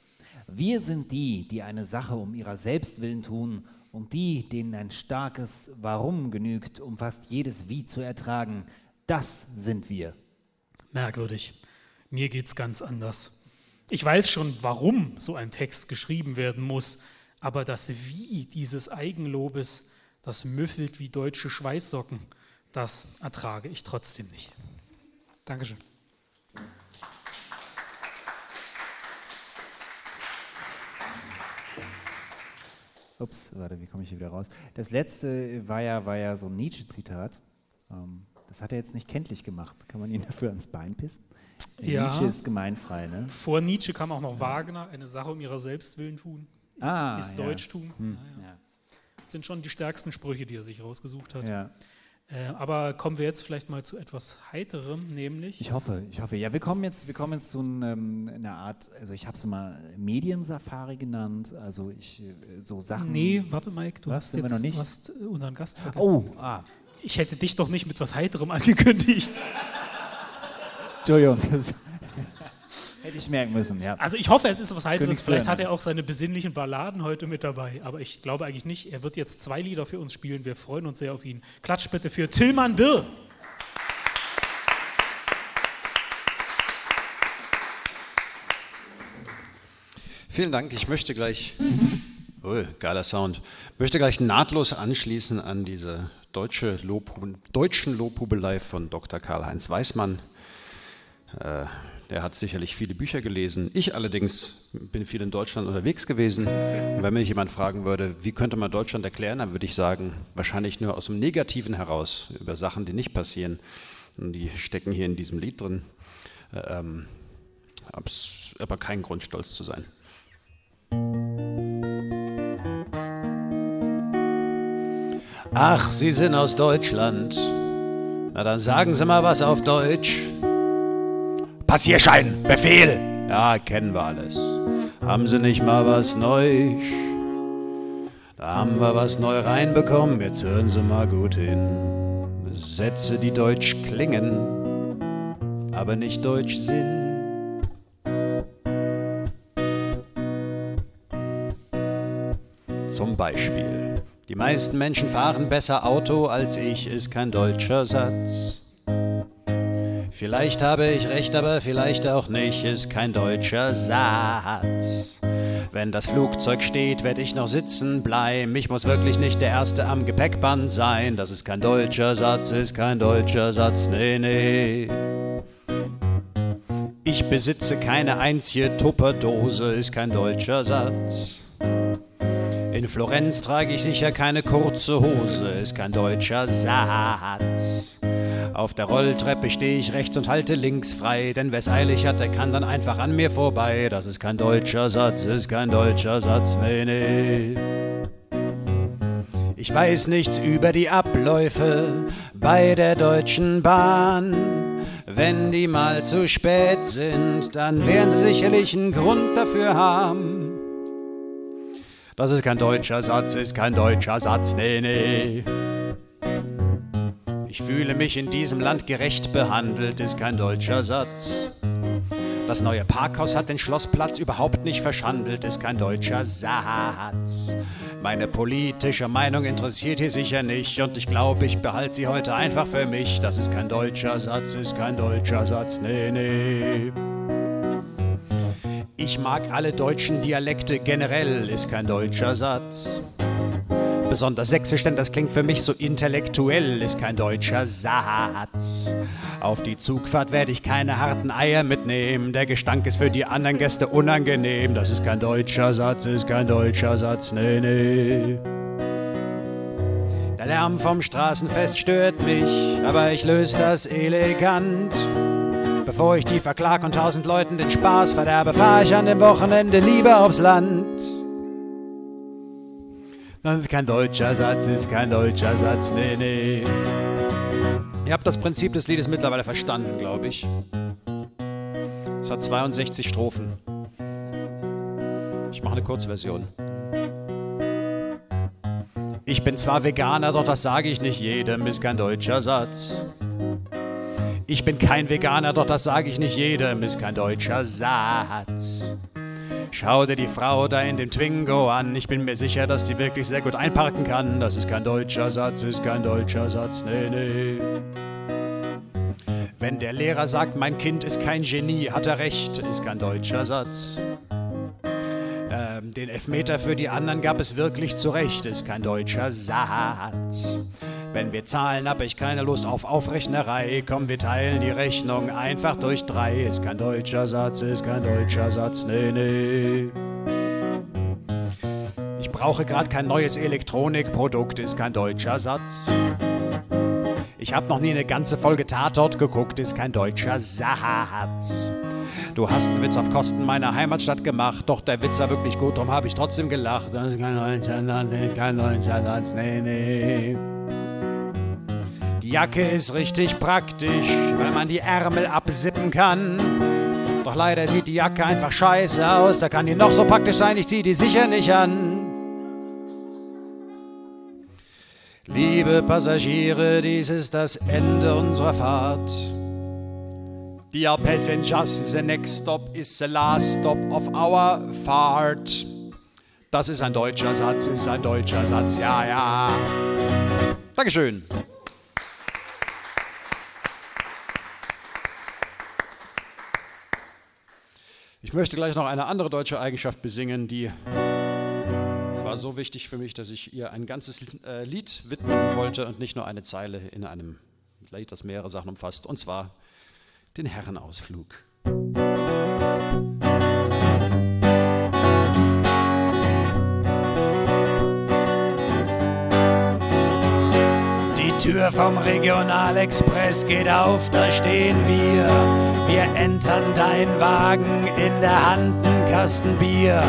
Wir sind die, die eine Sache um ihrer selbst willen tun und die, denen ein starkes Warum genügt, um fast jedes Wie zu ertragen, das sind wir. Merkwürdig. Mir geht's ganz anders. Ich weiß schon, warum so ein Text geschrieben werden muss, aber das Wie dieses Eigenlobes, das müffelt wie deutsche Schweißsocken, das ertrage ich trotzdem nicht. Dankeschön. Ups, warte, wie komme ich hier wieder raus? Das letzte war ja, war ja so ein Nietzsche-Zitat. Ähm, das hat er jetzt nicht kenntlich gemacht. Kann man ihn dafür ans Bein pissen? Ja. Nietzsche ist gemeinfrei, ne? Vor Nietzsche kam auch noch Wagner, eine Sache um ihrer selbst willen tun. Ist, Ah, ist ja. Deutschtum. Hm, Ja, ja. ja. Das sind schon die stärksten Sprüche, die er sich rausgesucht hat. ja. Äh, aber kommen wir jetzt vielleicht mal zu etwas Heiterem, nämlich. Ich hoffe, ich hoffe. Ja, wir kommen jetzt, wir kommen jetzt zu ähm, einer Art, also ich habe es mal Mediensafari genannt, also ich äh, so Sachen. nee, warte Mike, du Was, hast jetzt noch nicht? hast äh, unseren Gast vergessen. Oh, ah, Ich hätte dich doch nicht mit was Heiterem angekündigt. Entschuldigung. [laughs] Hätte ich merken müssen, ja. Also ich hoffe, es ist was Heiteres. Vielleicht hat er auch seine besinnlichen Balladen heute mit dabei, aber ich glaube eigentlich nicht. Er wird jetzt zwei Lieder für uns spielen. Wir freuen uns sehr auf ihn. Klatsch bitte für Tillmann Birr. Vielen Dank. Ich möchte gleich, oh, geiler Sound, möchte gleich nahtlos anschließen an diese deutsche Lob, deutschen Lobhubelei von Dr. Karl-Heinz Weismann. Äh, der hat sicherlich viele Bücher gelesen. Ich allerdings bin viel in Deutschland unterwegs gewesen. Und wenn mich jemand fragen würde, wie könnte man Deutschland erklären, dann würde ich sagen, wahrscheinlich nur aus dem Negativen heraus, über Sachen, die nicht passieren. Und die stecken hier in diesem Lied drin. Äh, Ähm, aber keinen Grund, stolz zu sein. Ach, Sie sind aus Deutschland. Na dann sagen Sie mal was auf Deutsch. Passierschein, Befehl. Ja, kennen wir alles. Haben Sie nicht mal was neu? Da haben wir was neu reinbekommen. Jetzt hören Sie mal gut hin. Sätze, die deutsch klingen, aber nicht deutsch sind. Zum Beispiel. Die meisten Menschen fahren besser Auto als ich, ist kein deutscher Satz. Vielleicht habe ich recht, aber vielleicht auch nicht, ist kein deutscher Satz. Wenn das Flugzeug steht, werd ich noch sitzen bleiben. Ich muss wirklich nicht der Erste am Gepäckband sein. Das ist kein deutscher Satz, ist kein deutscher Satz, nee, nee. Ich besitze keine einzige Tupperdose, ist kein deutscher Satz. In Florenz trage ich sicher keine kurze Hose, ist kein deutscher Satz. Auf der Rolltreppe stehe ich rechts und halte links frei, denn wer's eilig hat, der kann dann einfach an mir vorbei. Das ist kein deutscher Satz, ist kein deutscher Satz, nee, nee. Ich weiß nichts über die Abläufe bei der Deutschen Bahn. Wenn die mal zu spät sind, dann werden sie sicherlich einen Grund dafür haben. Das ist kein deutscher Satz, ist kein deutscher Satz, nee, nee. Ich fühle mich in diesem Land gerecht behandelt, ist kein deutscher Satz. Das neue Parkhaus hat den Schlossplatz überhaupt nicht verschandelt, ist kein deutscher Satz. Meine politische Meinung interessiert hier sicher nicht und ich glaube, ich behalte sie heute einfach für mich. Das ist kein deutscher Satz, ist kein deutscher Satz, nee, nee. Ich mag alle deutschen Dialekte generell, ist kein deutscher Satz. Besonders sächsisch, denn das klingt für mich so intellektuell, ist kein deutscher Satz. Auf die Zugfahrt werde ich keine harten Eier mitnehmen. Der Gestank ist für die anderen Gäste unangenehm. Das ist kein deutscher Satz, ist kein deutscher Satz, nee, nee. Der Lärm vom Straßenfest stört mich, aber ich löse das elegant. Bevor ich die verklag und tausend Leuten den Spaß verderbe, fahre ich an dem Wochenende lieber aufs Land. Kein deutscher Satz, ist kein deutscher Satz, nee, nee. Ihr habt das Prinzip des Liedes mittlerweile verstanden, glaube ich. Es hat 62 Strophen. Ich mache eine Kurzversion. Ich bin zwar Veganer, doch das sage ich nicht jedem, ist kein deutscher Satz. Ich bin kein Veganer, doch das sage ich nicht jedem, ist kein deutscher Satz. Schau dir die Frau da in dem Twingo an. Ich bin mir sicher, dass die wirklich sehr gut einparken kann. Das ist kein deutscher Satz, ist kein deutscher Satz, nee, nee. Wenn der Lehrer sagt, mein Kind ist kein Genie, hat er recht, ist kein deutscher Satz. Ähm, den Elfmeter für die anderen gab es wirklich zu Recht, ist kein deutscher Satz. Wenn wir zahlen, hab ich keine Lust auf Aufrechnerei. Komm, wir teilen die Rechnung einfach durch drei. Ist kein deutscher Satz, ist kein deutscher Satz, nee, nee. Ich brauche gerade kein neues Elektronikprodukt, ist kein deutscher Satz. Ich hab noch nie eine ganze Folge Tatort geguckt, ist kein deutscher Satz. Du hast einen Witz auf Kosten meiner Heimatstadt gemacht, doch der Witz war wirklich gut, darum habe ich trotzdem gelacht. Das ist kein deutscher Satz, kein deutscher Satz, nee, nee. Jacke ist richtig praktisch, weil man die Ärmel absippen kann. Doch leider sieht die Jacke einfach scheiße aus, da kann die noch so praktisch sein, ich zieh die sicher nicht an. Liebe Passagiere, dies ist das Ende unserer Fahrt. Dear passengers, the next stop is the last stop of our fahrt. Das ist ein deutscher Satz, ist ein deutscher Satz, ja, ja. Dankeschön. Ich möchte gleich noch eine andere deutsche Eigenschaft besingen, die war so wichtig für mich, dass ich ihr ein ganzes äh, Lied widmen wollte und nicht nur eine Zeile in einem Lied, das mehrere Sachen umfasst, und zwar den Herrenausflug. Die Tür vom Regionalexpress geht auf, da stehen wir. Wir entern dein Wagen, in der Hand ein Kasten Bier.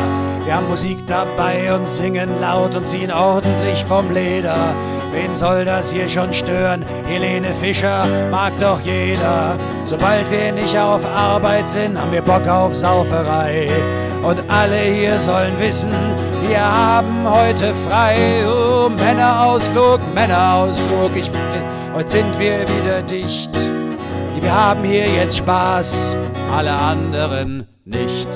Wir haben Musik dabei und singen laut und ziehen ordentlich vom Leder. Wen soll das hier schon stören? Helene Fischer mag doch jeder. Sobald wir nicht auf Arbeit sind, haben wir Bock auf Sauferei. Und alle hier sollen wissen, wir haben heute frei. Oh, Männerausflug, Männerausflug. Ich, heute sind wir wieder dicht. Wir haben hier jetzt Spaß, alle anderen nicht.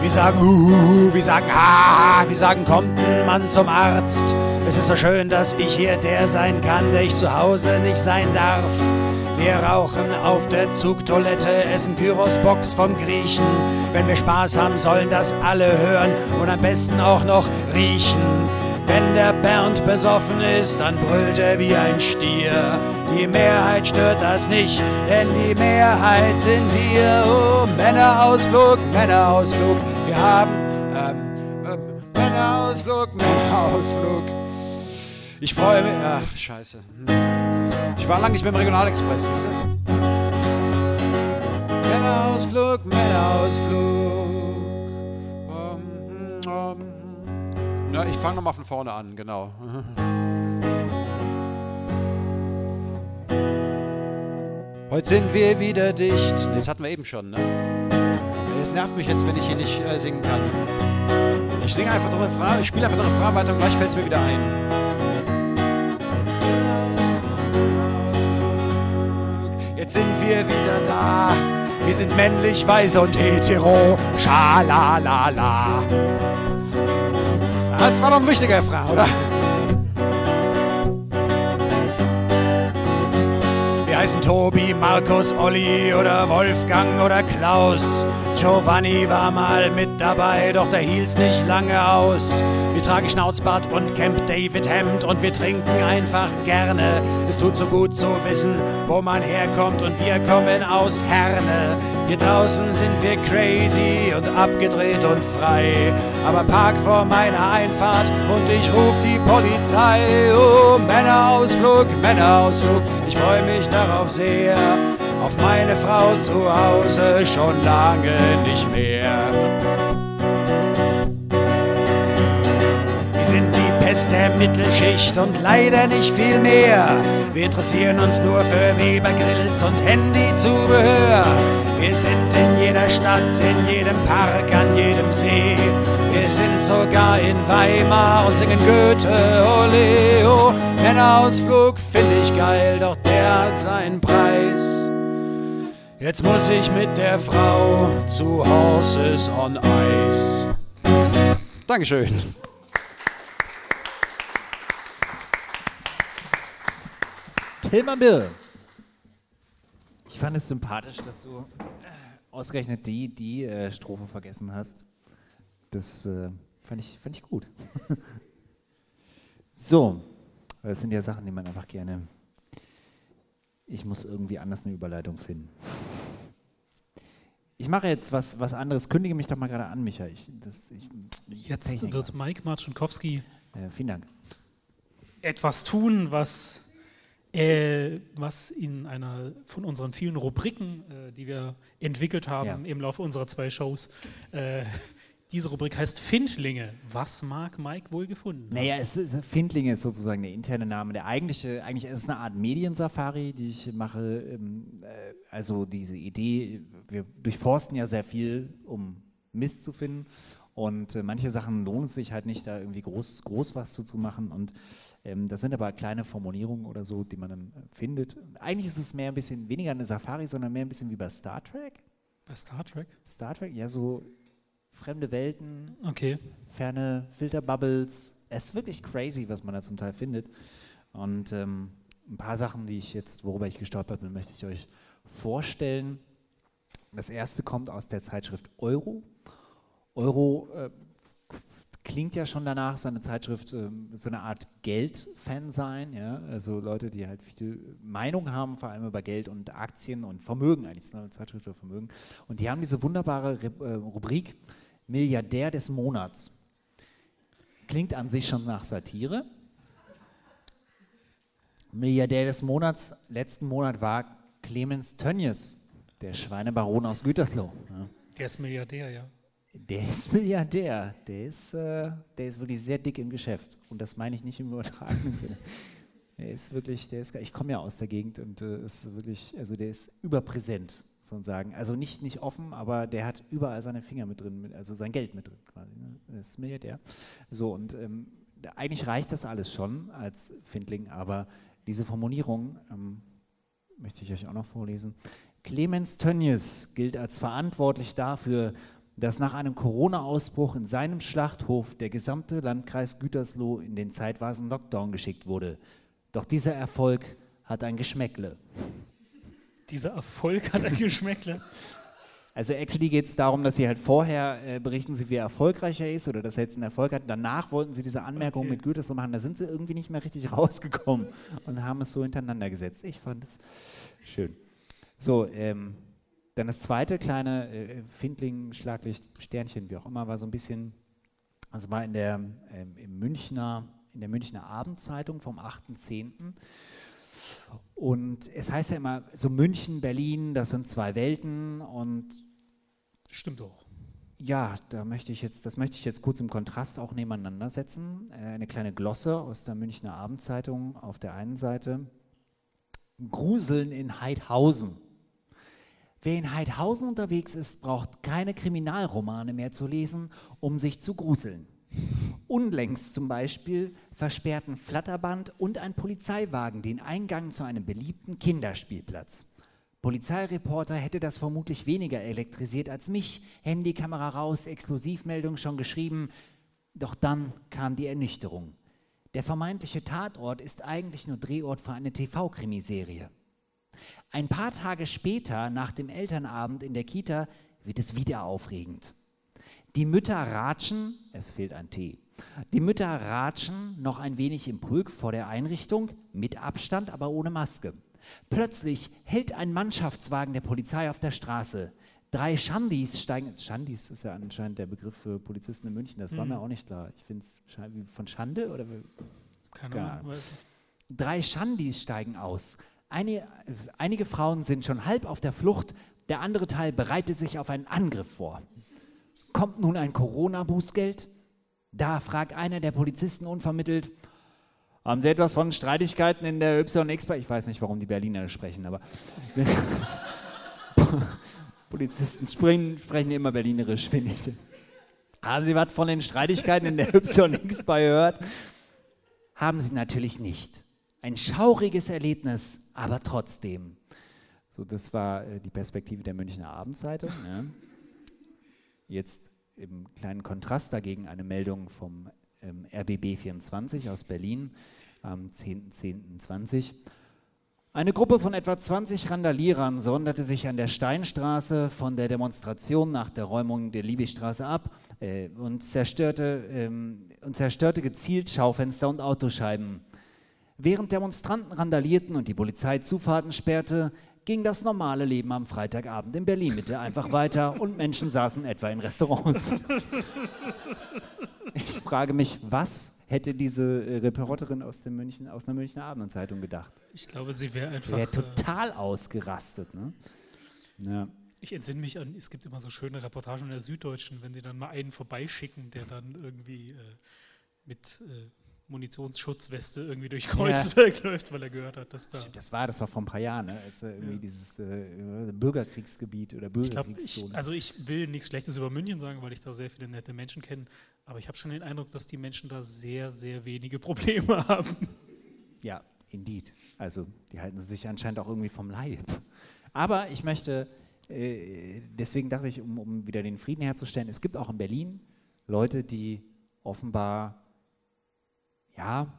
Wir sagen uh, wir sagen ah, wir sagen kommt ein Mann zum Arzt. Es ist so schön, dass ich hier der sein kann, der ich zu Hause nicht sein darf. Wir rauchen auf der Zugtoilette, essen Gyrosbox vom Griechen. Wenn wir Spaß haben, sollen das alle hören und am besten auch noch riechen. Wenn der Bernd besoffen ist, dann brüllt er wie ein Stier. Die Mehrheit stört das nicht, denn die Mehrheit sind wir. Oh, Männerausflug, Männerausflug. Wir haben ähm, äh, Männerausflug, Männerausflug. Ich freue mich. Ach, scheiße. Ich war lange nicht mehr im Regionalexpress, siehst du? Männerausflug, Männerausflug. Um, um. Ja, ich fange nochmal von vorne an, genau. [laughs] Heute sind wir wieder dicht. Das hatten wir eben schon, ne? Es nervt mich jetzt, wenn ich hier nicht äh, singen kann. Ich singe einfach drin Frage, ich spiele einfach drin Frage weiter und gleich fällt es mir wieder ein. Jetzt sind wir wieder da. Wir sind männlich, weiß und hetero. Schalalala. Das war doch ein wichtiger Frage, oder? Wir heißen Tobi, Markus, Olli oder Wolfgang oder Klaus. Giovanni war mal mit dabei, doch der hielt's nicht lange aus. Wir tragen Schnauzbart und Camp David Hemd und wir trinken einfach gerne. Es tut so gut zu wissen, wo man herkommt und wir kommen aus Herne. Hier draußen sind wir crazy und abgedreht und frei. Aber park vor meiner Einfahrt und ich ruf die Polizei. Oh, Männerausflug, Männerausflug, ich freue mich darauf sehr. Auf meine Frau zu Hause schon lange nicht mehr. Pest der Mittelschicht und leider nicht viel mehr. Wir interessieren uns nur für Webergrills und Handyzubehör. Wir sind in jeder Stadt, in jedem Park, an jedem See. Wir sind sogar in Weimar und singen Goethe, ole, oh. Männerausflug finde ich geil, doch der hat seinen Preis. Jetzt muss ich mit der Frau zu Horses on Ice. Dankeschön. Tilman Bill. Ich fand es sympathisch, dass du äh, ausgerechnet die, die äh, Strophe vergessen hast. Das äh, fand, ich, fand ich gut. [laughs] so, das sind ja Sachen, die man einfach gerne. Ich muss irgendwie anders eine Überleitung finden. Ich mache jetzt was, was anderes. Kündige mich doch mal gerade an, Micha. Ich, das, ich, jetzt Techniker. wird Mike Marcinkowski äh, vielen Dank. etwas tun, was, äh, was in einer von unseren vielen Rubriken, äh, die wir entwickelt haben ja. im Laufe unserer zwei Shows, äh, diese Rubrik heißt Findlinge. Was mag Mike wohl gefunden? Naja, es ist, Findlinge ist sozusagen der interne Name. Der eigentliche, eigentlich ist es eine Art Mediensafari, die ich mache. Ähm, äh, also diese Idee, wir durchforsten ja sehr viel, um Mist zu finden. Und äh, manche Sachen lohnen es sich halt nicht, da irgendwie groß, groß was zu, zu machen. Und ähm, das sind aber kleine Formulierungen oder so, die man dann äh, findet. Eigentlich ist es mehr ein bisschen weniger eine Safari, sondern mehr ein bisschen wie bei Star Trek. Bei Star Trek? Star Trek, ja, so fremde Welten, okay. ferne Filterbubbles. Es ist wirklich crazy, was man da zum Teil findet. Und ähm, ein paar Sachen, die ich jetzt, worüber ich gestolpert bin, möchte ich euch vorstellen. Das erste kommt aus der Zeitschrift Euro. Euro äh, klingt ja schon danach, seine Zeitschrift äh, so eine Art Geldfan sein. Ja? Also Leute, die halt viel Meinung haben, vor allem über Geld und Aktien und Vermögen eigentlich. ist eine Zeitschrift über Vermögen. Und die haben diese wunderbare Re äh, Rubrik Milliardär des Monats. Klingt an sich schon nach Satire. Milliardär des Monats, letzten Monat war Clemens Tönnies, der Schweinebaron aus Gütersloh. Ja. Der ist Milliardär, ja. Der ist Milliardär. Der ist, äh, der ist wirklich sehr dick im Geschäft. Und das meine ich nicht im übertragenen Sinne. Der ist wirklich, der ist, ich komme ja aus der Gegend und äh, ist wirklich, also der ist überpräsent sozusagen. Also nicht, nicht offen, aber der hat überall seine Finger mit drin, also sein Geld mit drin quasi. Ne? Das ist Milliardär. So, und ähm, eigentlich reicht das alles schon als Findling, aber diese Formulierung ähm, möchte ich euch auch noch vorlesen. Clemens Tönnies gilt als verantwortlich dafür, dass nach einem Corona-Ausbruch in seinem Schlachthof der gesamte Landkreis Gütersloh in den zeitweisen Lockdown geschickt wurde. Doch dieser Erfolg hat ein Geschmäckle dieser Erfolg hat ein Geschmäckle. Also actually geht es darum, dass sie halt vorher äh, berichten sie, wie erfolgreich er ist oder dass er jetzt einen Erfolg hat. Danach wollten sie diese Anmerkung okay. mit so machen. Da sind sie irgendwie nicht mehr richtig rausgekommen und haben es so hintereinander gesetzt. Ich fand es schön. So, ähm, dann das zweite kleine äh, Findling, Schlaglicht, Sternchen, wie auch immer, war so ein bisschen, also war in der, ähm, im Münchner, in der Münchner Abendzeitung vom 8.10. Und es heißt ja immer, so München, Berlin, das sind zwei Welten und stimmt auch. Ja, da möchte ich jetzt, das möchte ich jetzt kurz im Kontrast auch nebeneinander setzen. Äh, eine kleine Glosse aus der Münchner Abendzeitung auf der einen Seite. Gruseln in Heidhausen. Wer in Heidhausen unterwegs ist, braucht keine Kriminalromane mehr zu lesen, um sich zu gruseln. Unlängst zum Beispiel versperrten Flatterband und ein Polizeiwagen den Eingang zu einem beliebten Kinderspielplatz. Polizeireporter hätte das vermutlich weniger elektrisiert als mich. Handykamera raus, Exklusivmeldung schon geschrieben. Doch dann kam die Ernüchterung. Der vermeintliche Tatort ist eigentlich nur Drehort für eine TV-Krimiserie. Ein paar Tage später, nach dem Elternabend in der Kita, wird es wieder aufregend. Die Mütter ratschen, es fehlt ein T. Die Mütter ratschen noch ein wenig im Pulk vor der Einrichtung, mit Abstand, aber ohne Maske. Plötzlich hält ein Mannschaftswagen der Polizei auf der Straße. Drei Schandis steigen. Schandis ist ja anscheinend der Begriff für Polizisten in München, das war mhm. mir auch nicht klar. Ich finde es von Schande oder. Keine Ahnung. Drei Schandis steigen aus. Einige, einige Frauen sind schon halb auf der Flucht, der andere Teil bereitet sich auf einen Angriff vor. Kommt nun ein Corona-Bußgeld? Da fragt einer der Polizisten unvermittelt, haben Sie etwas von Streitigkeiten in der YX? Ich weiß nicht, warum die Berliner sprechen, aber [laughs] Polizisten sprechen, sprechen immer berlinerisch, finde ich. Haben Sie was von den Streitigkeiten in der YX gehört? Haben Sie natürlich nicht. Ein schauriges Erlebnis, aber trotzdem. So, das war äh, die Perspektive der Münchner Abendzeitung. Ja. Jetzt im kleinen Kontrast dagegen eine Meldung vom ähm, RBB 24 aus Berlin am 10.10.20. Eine Gruppe von etwa 20 Randalierern sonderte sich an der Steinstraße von der Demonstration nach der Räumung der Liebigstraße ab äh, und, zerstörte, ähm, und zerstörte gezielt Schaufenster und Autoscheiben. Während Demonstranten randalierten und die Polizei Zufahrten sperrte, ging das normale Leben am Freitagabend in Berlin Mitte einfach weiter und Menschen saßen etwa in Restaurants. [laughs] Ich frage mich, was hätte diese äh, Reporterin aus, dem München, aus einer Münchner Abendzeitung gedacht? Ich glaube, sie wäre einfach. Wäre total ausgerastet. Ne? Ja. Ich entsinne mich an, es gibt immer so schöne Reportagen in der Süddeutschen, wenn sie dann mal einen vorbeischicken, der dann irgendwie äh, mit äh, Munitionsschutzweste irgendwie durch Kreuzberg ja. [laughs] läuft, weil er gehört hat, dass da. Stimmt, das war, das war vor ein paar Jahren, ne? als irgendwie ja. dieses äh, Bürgerkriegsgebiet oder Bürgerkriegszone. also ich will nichts Schlechtes über München sagen, weil ich da sehr viele nette Menschen kenne, aber ich habe schon den Eindruck, dass die Menschen da sehr, sehr wenige [laughs] Probleme haben. Ja, indeed. Also die halten sich anscheinend auch irgendwie vom Leib. Aber ich möchte, äh, deswegen dachte ich, um, um wieder den Frieden herzustellen, es gibt auch in Berlin Leute, die offenbar ja,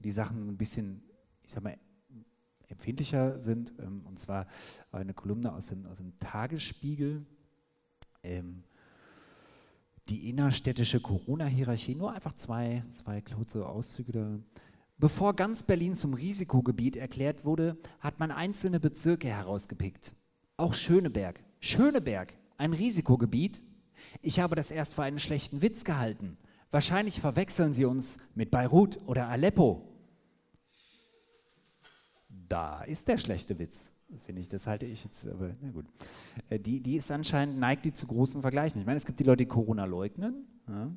die Sachen ein bisschen, ich sag mal, empfindlicher sind. Ähm, und zwar eine Kolumne aus dem, aus dem Tagesspiegel. Ähm, die innerstädtische Corona-Hierarchie, nur einfach zwei, zwei kurze Auszüge da. Bevor ganz Berlin zum Risikogebiet erklärt wurde, hat man einzelne Bezirke herausgepickt. Auch Schöneberg. Schöneberg, ein Risikogebiet? Ich habe das erst für einen schlechten Witz gehalten. Wahrscheinlich verwechseln sie uns mit Beirut oder Aleppo. Da ist der schlechte Witz, finde ich. Das halte ich jetzt, aber na gut. Äh, die, die ist anscheinend, neigt die zu großen Vergleichen. Ich meine, es gibt die Leute, die Corona leugnen ja,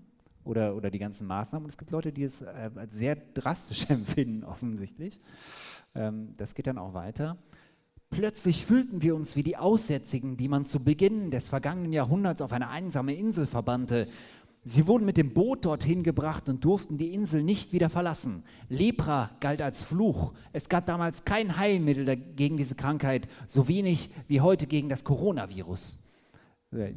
oder, oder die ganzen Maßnahmen und es gibt Leute, die es äh, sehr drastisch [laughs] empfinden, offensichtlich. Ähm, das geht dann auch weiter. Plötzlich fühlten wir uns wie die Aussätzigen, die man zu Beginn des vergangenen Jahrhunderts auf eine einsame Insel verbannte Sie wurden mit dem Boot dorthin gebracht und durften die Insel nicht wieder verlassen. Lepra galt als Fluch. Es gab damals kein Heilmittel gegen diese Krankheit, so wenig wie heute gegen das Coronavirus.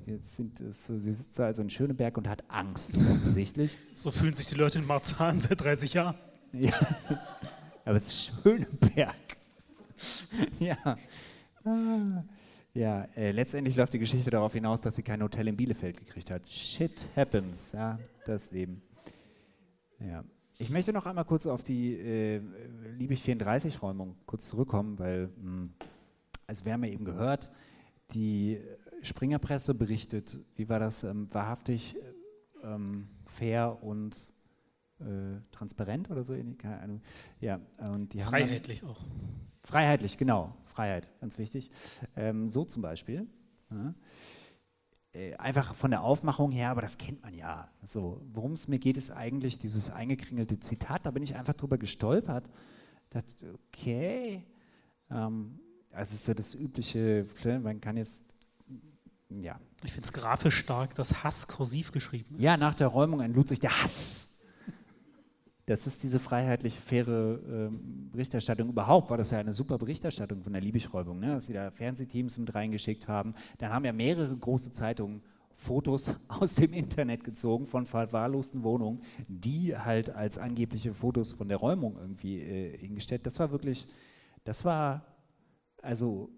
Jetzt sind es, sie sitzt da also in Schöneberg und hat Angst, [laughs] offensichtlich. So fühlen sich die Leute in Marzahn seit 30 Jahren. Ja, aber es ist Schöneberg. Ja. Ah. Ja, äh, letztendlich läuft die Geschichte darauf hinaus, dass sie kein Hotel in Bielefeld gekriegt hat. Shit happens, ja, das Leben. Ja. Ich möchte noch einmal kurz auf die äh, Liebig 34-Räumung kurz zurückkommen, weil, mh, hm, also wir haben ja eben gehört, die Springerpresse berichtet, wie war das, ähm, wahrhaftig ähm, fair und äh, transparent oder so, keine Ahnung. Ja, und die Freiheitlich auch. Freiheitlich, genau. Freiheit, ganz wichtig. Ähm, so zum Beispiel. Ja. Äh, einfach von der Aufmachung her, aber das kennt man ja. So, worum es mir geht, ist eigentlich dieses eingekringelte Zitat. Da bin ich einfach drüber gestolpert. Dachte, okay. Ähm, also ist so das übliche, man kann jetzt ja. Ich finde es grafisch stark, dass Hass kursiv geschrieben ist. Ja, nach der Räumung entlud sich der Hass das ist diese freiheitliche, faire äh, Berichterstattung. Überhaupt war das ja eine super Berichterstattung von der Liebigräubung, ne? dass sie da Fernsehteams mit reingeschickt haben. Dann haben ja mehrere große Zeitungen Fotos [laughs] aus dem Internet gezogen von verwahrlosten Wohnungen, die halt als angebliche Fotos von der Räumung irgendwie äh, hingestellt. Das war wirklich, das war also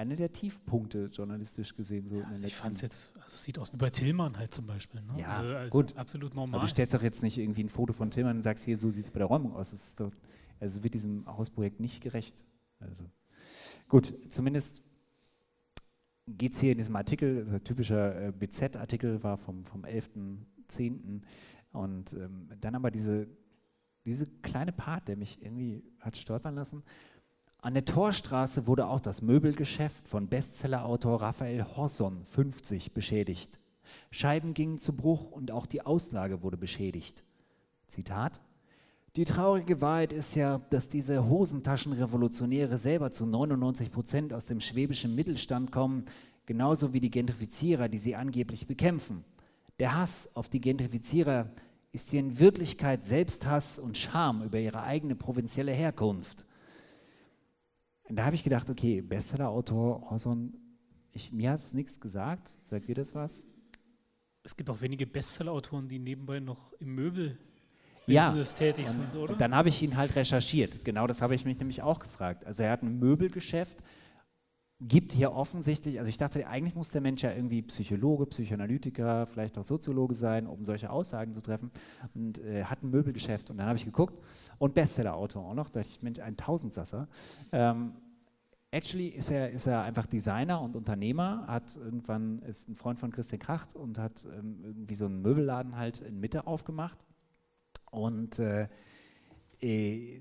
einer der Tiefpunkte journalistisch gesehen. So ja, also ich fand es jetzt, also es sieht aus wie bei Tillmann halt zum Beispiel. Ne? Ja, also gut. Absolut normal. Aber du stellst doch jetzt nicht irgendwie ein Foto von Tillmann und sagst, hier, so sieht es bei der Räumung aus. Doch, also wird diesem Hausprojekt nicht gerecht. Also gut, zumindest geht es hier in diesem Artikel, also typischer äh, BZ-Artikel war vom, vom 11.10. Und ähm, dann aber diese, diese kleine Part, der mich irgendwie hat stolpern lassen, an der Torstraße wurde auch das Möbelgeschäft von Bestsellerautor Raphael Horson 50 beschädigt. Scheiben gingen zu Bruch und auch die Auslage wurde beschädigt. Zitat die traurige Wahrheit ist ja, dass diese Hosentaschenrevolutionäre selber zu 99 Prozent aus dem schwäbischen Mittelstand kommen, genauso wie die Gentrifizierer, die sie angeblich bekämpfen. Der Hass auf die Gentrifizierer ist hier in Wirklichkeit Selbsthass und Scham über ihre eigene provinzielle Herkunft. Und da habe ich gedacht, okay, Bestseller-Autor Horson, ich, mir hat es nichts gesagt. Sagt ihr das was? Es gibt auch wenige Bestseller-Autoren, die nebenbei noch im Möbel ja, tätig sind, oder? Dann habe ich ihn halt recherchiert. Genau das habe ich mich nämlich auch gefragt. Also er hat ein Möbelgeschäft, gibt hier offensichtlich, also ich dachte, eigentlich muss der Mensch ja irgendwie Psychologe, Psychoanalytiker, vielleicht auch Soziologe sein, um solche Aussagen zu treffen und äh, hat ein Möbelgeschäft und dann habe ich geguckt und Bestseller-Autor auch noch, da dachte ich, Mensch, ein Tausendsasser. Ähm, actually ist er, ist er einfach Designer und Unternehmer, hat irgendwann, ist ein Freund von Christian Kracht und hat ähm, irgendwie so einen Möbelladen halt in Mitte aufgemacht. Und äh, äh,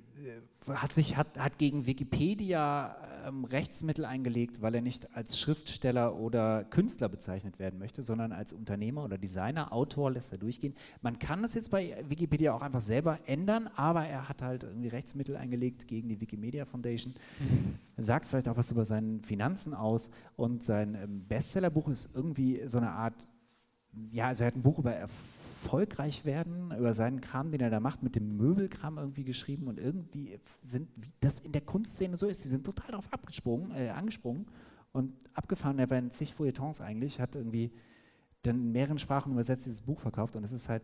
hat, sich, hat, hat gegen Wikipedia ähm, Rechtsmittel eingelegt, weil er nicht als Schriftsteller oder Künstler bezeichnet werden möchte, sondern als Unternehmer oder Designer, Autor lässt er durchgehen. Man kann das jetzt bei Wikipedia auch einfach selber ändern, aber er hat halt irgendwie Rechtsmittel eingelegt gegen die Wikimedia Foundation. Mhm. Sagt vielleicht auch was über seine Finanzen aus und sein ähm, Bestsellerbuch ist irgendwie so eine Art, ja, also er hat ein Buch über Erfolg erfolgreich werden, über seinen Kram, den er da macht, mit dem Möbelkram irgendwie geschrieben und irgendwie sind, wie das in der Kunstszene so ist, die sind total darauf abgesprungen, äh, angesprungen und abgefahren. Er war in zig Feuilletons eigentlich, hat irgendwie dann in mehreren Sprachen übersetzt dieses Buch verkauft und es ist halt,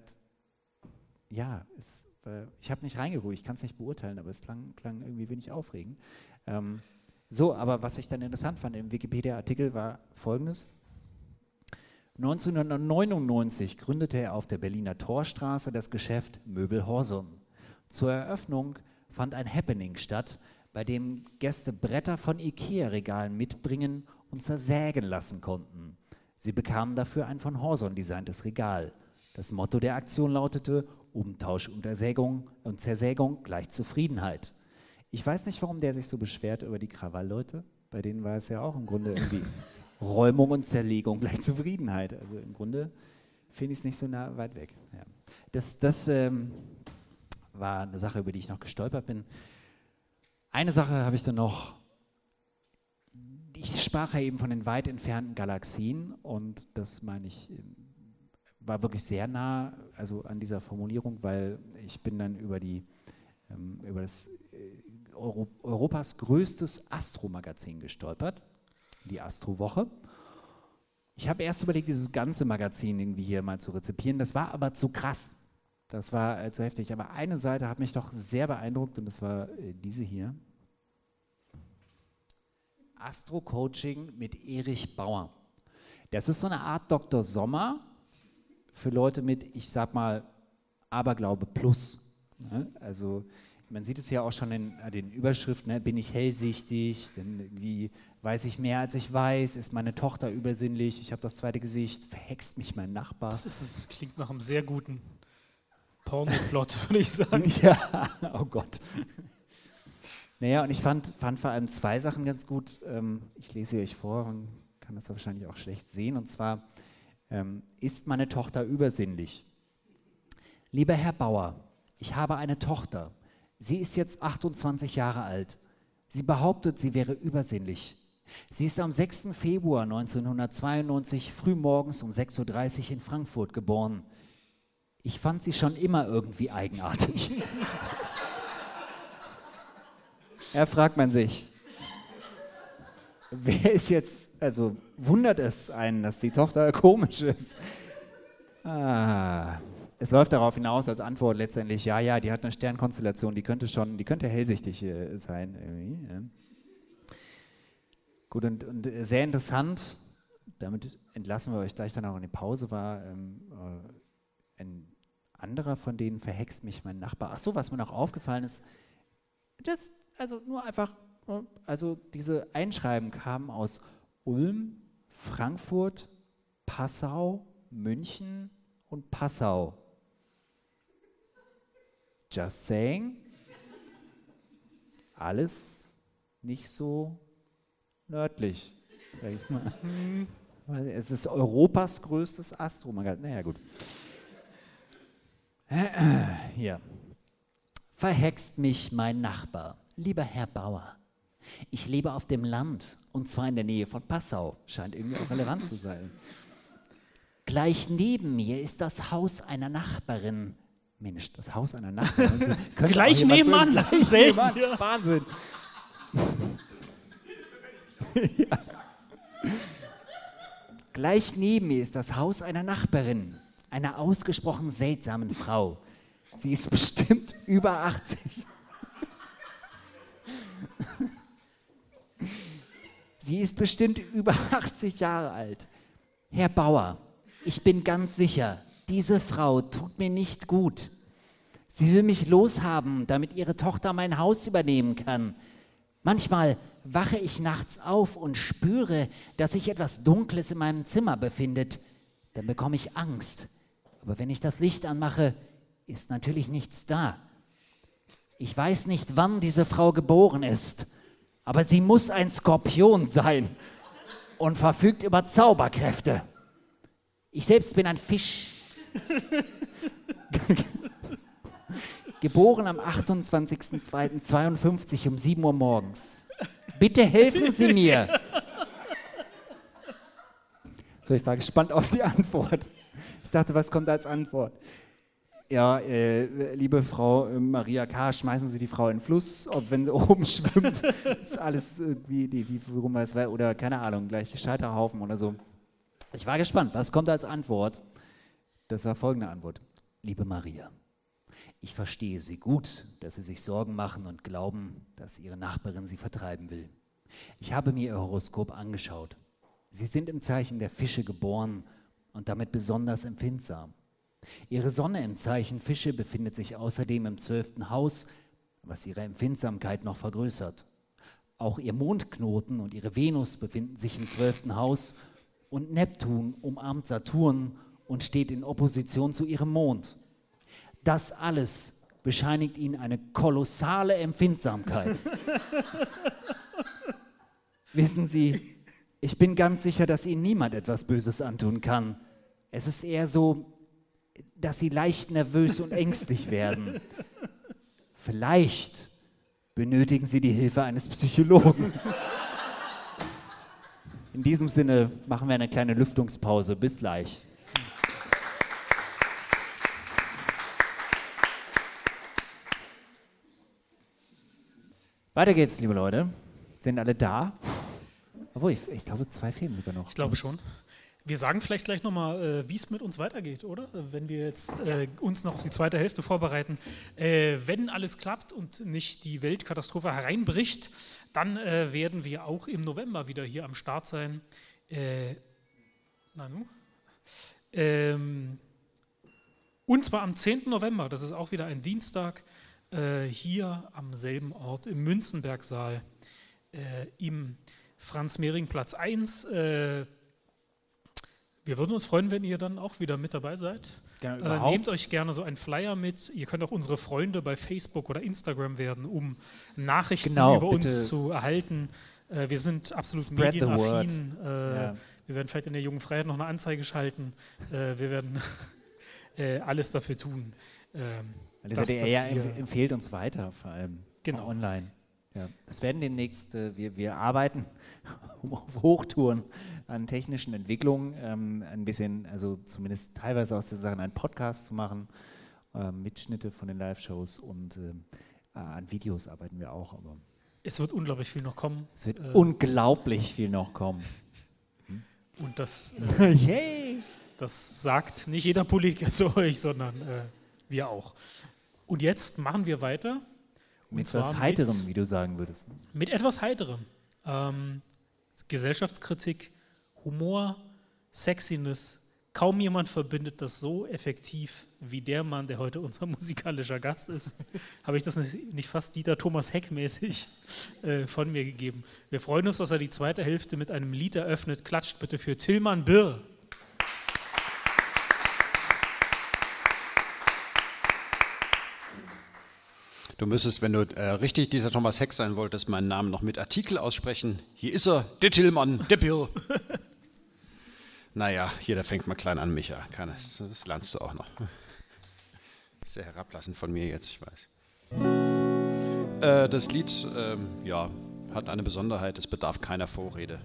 ja, es, äh, ich habe nicht reingeguckt, ich kann es nicht beurteilen, aber es klang, klang irgendwie wenig aufregend. Ähm, so, aber was ich dann interessant fand im Wikipedia-Artikel war folgendes. 1999 gründete er auf der Berliner Torstraße das Geschäft Möbel Horsum. Zur Eröffnung fand ein Happening statt, bei dem Gäste Bretter von Ikea-Regalen mitbringen und zersägen lassen konnten. Sie bekamen dafür ein von Horson designtes Regal. Das Motto der Aktion lautete Umtausch und, Ersägung und Zersägung gleich Zufriedenheit. Ich weiß nicht, warum der sich so beschwert über die Krawallleute. Bei denen war es ja auch im Grunde irgendwie [laughs] Räumung und Zerlegung [laughs] gleich Zufriedenheit. Also im Grunde finde ich es nicht so nah weit weg. Ja. Das, das ähm, war eine Sache, über die ich noch gestolpert bin. Eine Sache habe ich dann noch. Ich sprach ja eben von den weit entfernten Galaxien und das meine ich, ähm, war wirklich sehr nah also an dieser Formulierung, weil ich bin dann über, die, ähm, über das äh, Euro, Europas größtes Astromagazin gestolpert die Astrowoche. Ich habe erst überlegt, dieses ganze Magazin irgendwie hier mal zu rezipieren. Das war aber zu krass. Das war äh, zu heftig. Aber eine Seite hat mich doch sehr beeindruckt und das war äh, diese hier. Astro-Coaching mit Erich Bauer. Das ist so eine Art Dr. Sommer für Leute mit, ich sag mal, Aberglaube plus. Ne? Also man sieht es ja auch schon in äh, den Überschriften, ne? bin ich hellsichtig, denn irgendwie weiß ich mehr als ich weiß, ist meine Tochter übersinnlich, ich habe das zweite Gesicht, verhext mich mein Nachbar. Das, ist, das klingt nach einem sehr guten Pornoplot, [laughs] würde ich sagen. [laughs] ja, oh Gott. Naja, und ich fand, fand vor allem zwei Sachen ganz gut. Ähm, ich lese euch vor, man kann das wahrscheinlich auch schlecht sehen. Und zwar, ähm, ist meine Tochter übersinnlich? Lieber Herr Bauer, ich habe eine Tochter. Sie ist jetzt 28 Jahre alt. Sie behauptet, sie wäre übersinnlich. Sie ist am 6. Februar 1992 frühmorgens um 6.30 Uhr in Frankfurt geboren. Ich fand sie schon immer irgendwie eigenartig. da [laughs] fragt man sich, wer ist jetzt, also wundert es einen, dass die Tochter komisch ist? Ah, es läuft darauf hinaus als Antwort letztendlich, ja, ja, die hat eine Sternkonstellation, die könnte schon, die könnte hellsichtig äh, sein. Ja. Gut, und, und, sehr interessant, damit entlassen wir euch gleich dann auch in die Pause, war ähm, äh, ein anderer von denen verhext mich mein Nachbar. Ach so, was mir noch aufgefallen ist, das, also nur einfach, also diese Einschreiben kamen aus Ulm, Frankfurt, Passau, München und Passau. Just saying. Alles nicht so nördlich, sag ich mal. Es ist Europas größtes Astromagazin. Naja, gut. Hier. Verhext mich mein Nachbar, lieber Herr Bauer. Ich lebe auf dem Land und zwar in der Nähe von Passau. Scheint irgendwie auch relevant zu sein. Gleich neben mir ist das Haus einer Nachbarin, Mensch, das Haus einer Nachbarin. [laughs] Gleich nebenan, gleich nebenan. Ja. Wahnsinn. ja. [laughs] Gleich neben mir ist das Haus einer Nachbarin, einer ausgesprochen seltsamen Frau. Sie ist bestimmt über 80. Sie ist bestimmt über 80 Jahre alt. Herr Bauer, ich bin ganz sicher, diese Frau tut mir nicht gut. Sie will mich loshaben, damit ihre Tochter mein Haus übernehmen kann. Manchmal wache ich nachts auf und spüre, dass sich etwas Dunkles in meinem Zimmer befindet, dann bekomme ich Angst. Aber wenn ich das Licht anmache, ist natürlich nichts da. Ich weiß nicht, wann diese Frau geboren ist, aber sie muss ein Skorpion sein und verfügt über Zauberkräfte. Ich selbst bin ein Fisch. [laughs] Geboren am 28.02.52 um 7 Uhr morgens. Bitte helfen Sie mir. So, ich war gespannt auf die Antwort. Ich dachte, was kommt als Antwort? Ja, äh, liebe Frau Maria K., schmeißen Sie die Frau in den Fluss, ob wenn sie [laughs] oben schwimmt, ist alles irgendwie, die, die, warum es oder keine Ahnung, gleich Scheiterhaufen oder so. Ich war gespannt, was kommt als Antwort? Das war folgende Antwort. Liebe Maria, ich verstehe Sie gut, dass Sie sich Sorgen machen und glauben, dass Ihre Nachbarin Sie vertreiben will. Ich habe mir Ihr Horoskop angeschaut. Sie sind im Zeichen der Fische geboren und damit besonders empfindsam. Ihre Sonne im Zeichen Fische befindet sich außerdem im zwölften Haus, was ihre Empfindsamkeit noch vergrößert. Auch ihr Mondknoten und ihre Venus befinden sich im zwölften Haus und Neptun umarmt Saturn und steht in Opposition zu ihrem Mond. Das alles bescheinigt ihnen eine kolossale Empfindsamkeit. [laughs] Wissen Sie, ich bin ganz sicher, dass Ihnen niemand etwas Böses antun kann. Es ist eher so, dass sie leicht nervös und ängstlich werden. Vielleicht benötigen sie die Hilfe eines Psychologen. In diesem Sinne machen wir eine kleine Lüftungspause. Bis gleich. Weiter geht's, liebe Leute. Sind alle da? Obwohl, ich, ich glaube, zwei fehlen sogar noch. Ich glaube schon. Wir sagen vielleicht gleich nochmal, äh, wie es mit uns weitergeht, oder? Wenn wir jetzt äh, uns noch auf die zweite Hälfte vorbereiten. Äh, wenn alles klappt und nicht die Weltkatastrophe hereinbricht, dann äh, werden wir auch im November wieder hier am Start sein. Äh, Nanu? Ähm, und zwar am 10. November, das ist auch wieder ein Dienstag, äh, hier am selben Ort im Münzenbergsaal im Franz-Mehring-Platz 1 wir würden uns freuen, wenn ihr dann auch wieder mit dabei seid. Genau, äh, nehmt euch gerne so einen Flyer mit. Ihr könnt auch unsere Freunde bei Facebook oder Instagram werden, um Nachrichten genau, über uns zu erhalten. Äh, wir sind absolut Spread medienaffin. Äh, ja. Wir werden vielleicht in der Jungen Freiheit noch eine Anzeige schalten. Äh, wir werden [laughs] äh, alles dafür tun. Ähm, das dass ja, empfehlt uns weiter, vor allem genau. online. Ja, das werden demnächst, äh, wir, wir arbeiten [laughs] auf Hochtouren an technischen Entwicklungen, ähm, ein bisschen, also zumindest teilweise aus den Sachen, einen Podcast zu machen, äh, Mitschnitte von den Live-Shows und äh, an Videos arbeiten wir auch. Aber es wird unglaublich viel noch kommen. Es wird äh, unglaublich viel noch kommen. Hm? [laughs] Und das, äh, [laughs] Yay. das sagt nicht jeder Politiker zu euch, sondern äh, wir auch. Und jetzt machen wir weiter mit etwas Heiterem, mit, wie du sagen würdest. Mit etwas Heiterem. Ähm, Gesellschaftskritik, Humor, Sexiness. Kaum jemand verbindet das so effektiv wie der Mann, der heute unser [laughs] musikalischer Gast ist. Habe ich das nicht, nicht, fast Dieter Thomas Heck mäßig äh, von mir gegeben. Wir freuen uns, dass er die zweite Hälfte mit einem Lied eröffnet. Klatscht bitte für Tillmann Birr. Du müsstest, wenn du äh, richtig dieser Thomas Heck sein wolltest, meinen Namen noch mit Artikel aussprechen. Hier ist er, der Tillmann, der Bill. [laughs] naja, hier, da fängt mal klein an, Micha. Kann das, das lernst du auch noch. [laughs] Sehr herablassend von mir jetzt, ich weiß. Äh, das Lied, ähm, ja, hat eine Besonderheit, es bedarf keiner Vorrede.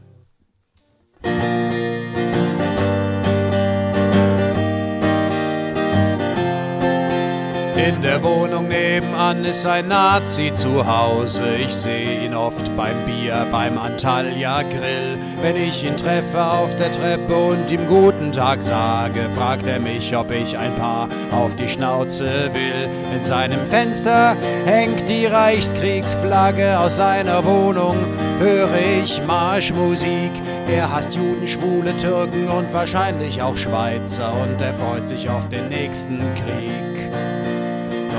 In der Wohnung nebenan ist ein Nazi zu Hause. Ich sehe ihn oft beim Bier, beim Antalya Grill. Wenn ich ihn treffe auf der Treppe und ihm guten Tag sage, fragt er mich, ob ich ein paar auf die Schnauze will. In seinem Fenster hängt die Reichskriegsflagge. Aus seiner Wohnung höre ich Marschmusik. Er hasst Juden, Schwule, Türken und wahrscheinlich auch Schweizer und er freut sich auf den nächsten Krieg.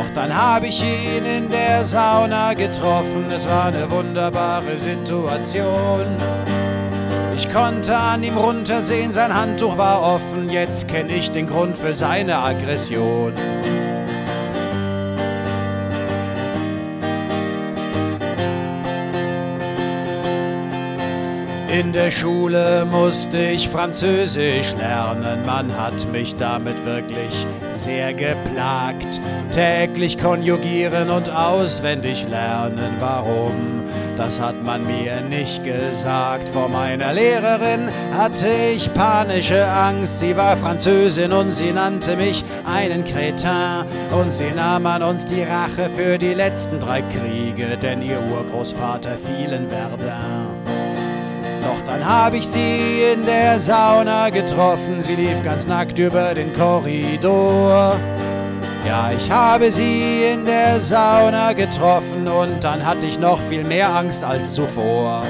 Doch dann habe ich ihn in der Sauna getroffen, es war eine wunderbare Situation. Ich konnte an ihm runtersehen, sein Handtuch war offen, jetzt kenne ich den Grund für seine Aggression. In der Schule musste ich Französisch lernen, man hat mich damit wirklich sehr geplagt. Täglich konjugieren und auswendig lernen, warum? Das hat man mir nicht gesagt. Vor meiner Lehrerin hatte ich panische Angst. Sie war Französin und sie nannte mich einen Cretin. Und sie nahm an uns die Rache für die letzten drei Kriege, denn ihr Urgroßvater fiel in Verdun. Dann hab ich sie in der Sauna getroffen, sie lief ganz nackt über den Korridor. Ja, ich habe sie in der Sauna getroffen und dann hatte ich noch viel mehr Angst als zuvor.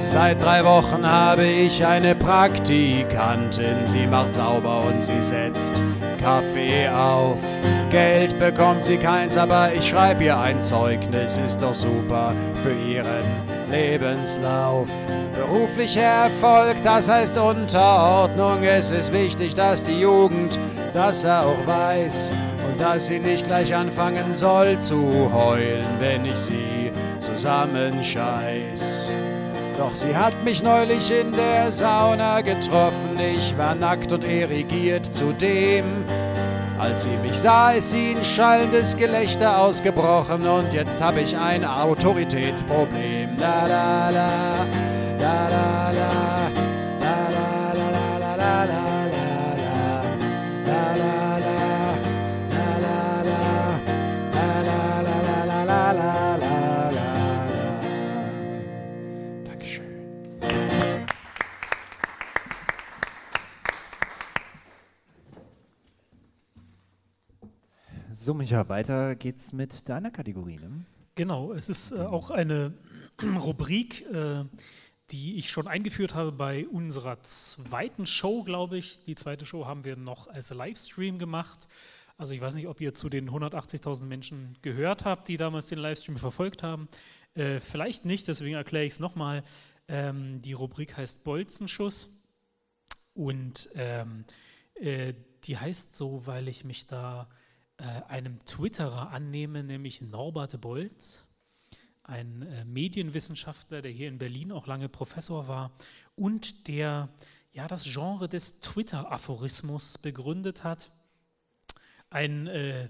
Seit drei Wochen habe ich eine Praktikantin. Sie macht sauber und sie setzt Kaffee auf. Geld bekommt sie keins, aber ich schreibe ihr ein Zeugnis, ist doch super für ihren Lebenslauf. Beruflicher Erfolg, das heißt Unterordnung. Es ist wichtig, dass die Jugend das auch weiß und dass sie nicht gleich anfangen soll zu heulen, wenn ich sie zusammenscheiß. Doch sie hat mich neulich in der Sauna getroffen. Ich war nackt und erigiert zudem. Als sie mich sah, ist sie in schallendes Gelächter ausgebrochen und jetzt habe ich ein Autoritätsproblem. La la, la la la, la So, Micha, weiter geht's mit deiner Kategorie. Ne? Genau, es ist äh, auch eine Rubrik, äh, die ich schon eingeführt habe bei unserer zweiten Show, glaube ich. Die zweite Show haben wir noch als Livestream gemacht. Also ich weiß nicht, ob ihr zu den 180.000 Menschen gehört habt, die damals den Livestream verfolgt haben. Äh, vielleicht nicht, deswegen erkläre ich es nochmal. Ähm, die Rubrik heißt Bolzenschuss und ähm, äh, die heißt so, weil ich mich da äh, einem Twitterer annehme, nämlich Norbert Bolz, ein äh, Medienwissenschaftler, der hier in Berlin auch lange Professor war und der ja das Genre des Twitter-Aphorismus begründet hat. Ein äh,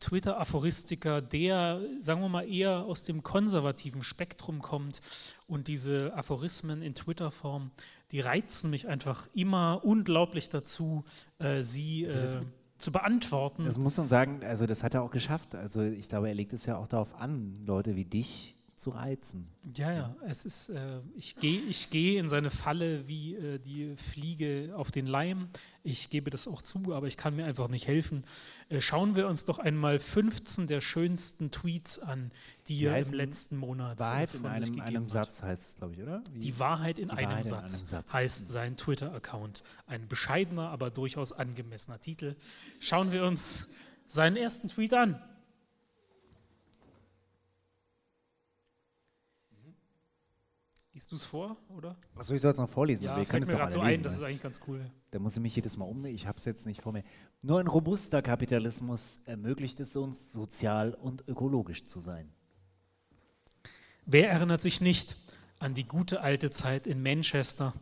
Twitter-Aphoristiker, der, sagen wir mal, eher aus dem konservativen Spektrum kommt und diese Aphorismen in Twitter-Form, die reizen mich einfach immer unglaublich dazu, äh, sie Also äh, zu beantworten. Das muss man sagen, also das hat er auch geschafft. Also ich glaube, er legt es ja auch darauf an, Leute wie dich zu reizen. Ja, ja, es ist, äh, ich gehe ich geh in seine Falle wie äh, die Fliege auf den Leim. Ich gebe das auch zu, aber ich kann mir einfach nicht helfen. Äh, schauen wir uns doch einmal 15 der schönsten Tweets an, die er im letzten Monat Wahrheit von in sich einem, gegeben einem hat. Satz heißt es, glaube ich, oder? Wie? Die Wahrheit in, Die einem, Wahrheit in einem Satz. heißt sein Twitter-Account. Ein bescheidener, aber durchaus angemessener Titel. Schauen wir uns seinen ersten Tweet an. Liest du es vor, oder? Achso, ich soll es noch vorlesen. Ja, fällt könnt es mir gerade so ein, lesen, das ist eigentlich ganz cool. Da muss ich mich jedes Mal um. Ich habe es jetzt nicht vor mir. Nur ein robuster Kapitalismus ermöglicht es uns, sozial und ökologisch zu sein. Wer erinnert sich nicht an die gute alte Zeit in Manchester,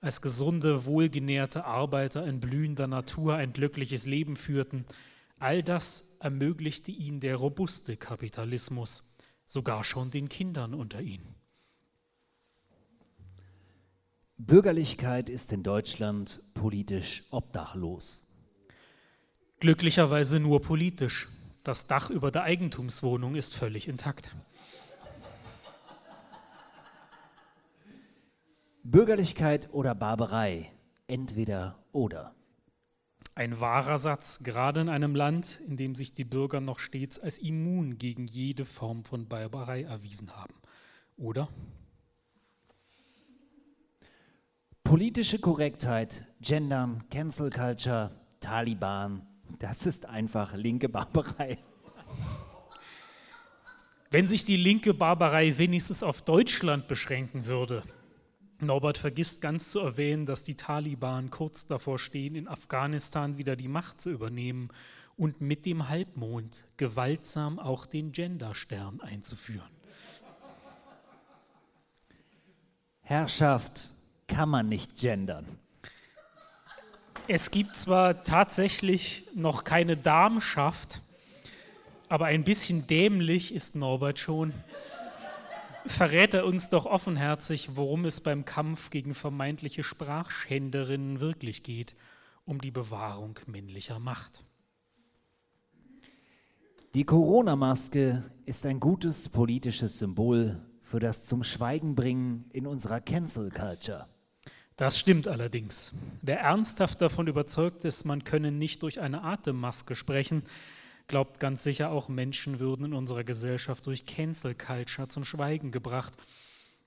als gesunde, wohlgenährte Arbeiter in blühender Natur ein glückliches Leben führten? All das ermöglichte ihnen der robuste Kapitalismus, sogar schon den Kindern unter ihnen. Bürgerlichkeit ist in Deutschland politisch obdachlos. Glücklicherweise nur politisch. Das Dach über der Eigentumswohnung ist völlig intakt. Bürgerlichkeit oder Barbarei, entweder oder. Ein wahrer Satz, gerade in einem Land, in dem sich die Bürger noch stets als immun gegen jede Form von Barbarei erwiesen haben. Oder? Politische Korrektheit, Gendern, Cancel Culture, Taliban, das ist einfach linke Barbarei. Wenn sich die linke Barbarei wenigstens auf Deutschland beschränken würde. Norbert vergisst ganz zu erwähnen, dass die Taliban kurz davor stehen, in Afghanistan wieder die Macht zu übernehmen und mit dem Halbmond gewaltsam auch den Genderstern einzuführen. Herrschaft kann man nicht gendern. Es gibt zwar tatsächlich noch keine Darmschaft, aber ein bisschen dämlich ist Norbert schon. Verrät er uns doch offenherzig, worum es beim Kampf gegen vermeintliche Sprachschänderinnen wirklich geht, um die Bewahrung männlicher Macht. Die Corona-Maske ist ein gutes politisches Symbol für das zum Schweigen bringen in unserer Cancel Culture. Das stimmt allerdings. Wer ernsthaft davon überzeugt ist, man könne nicht durch eine Atemmaske sprechen, glaubt ganz sicher auch, Menschen würden in unserer Gesellschaft durch Cancel Culture zum Schweigen gebracht.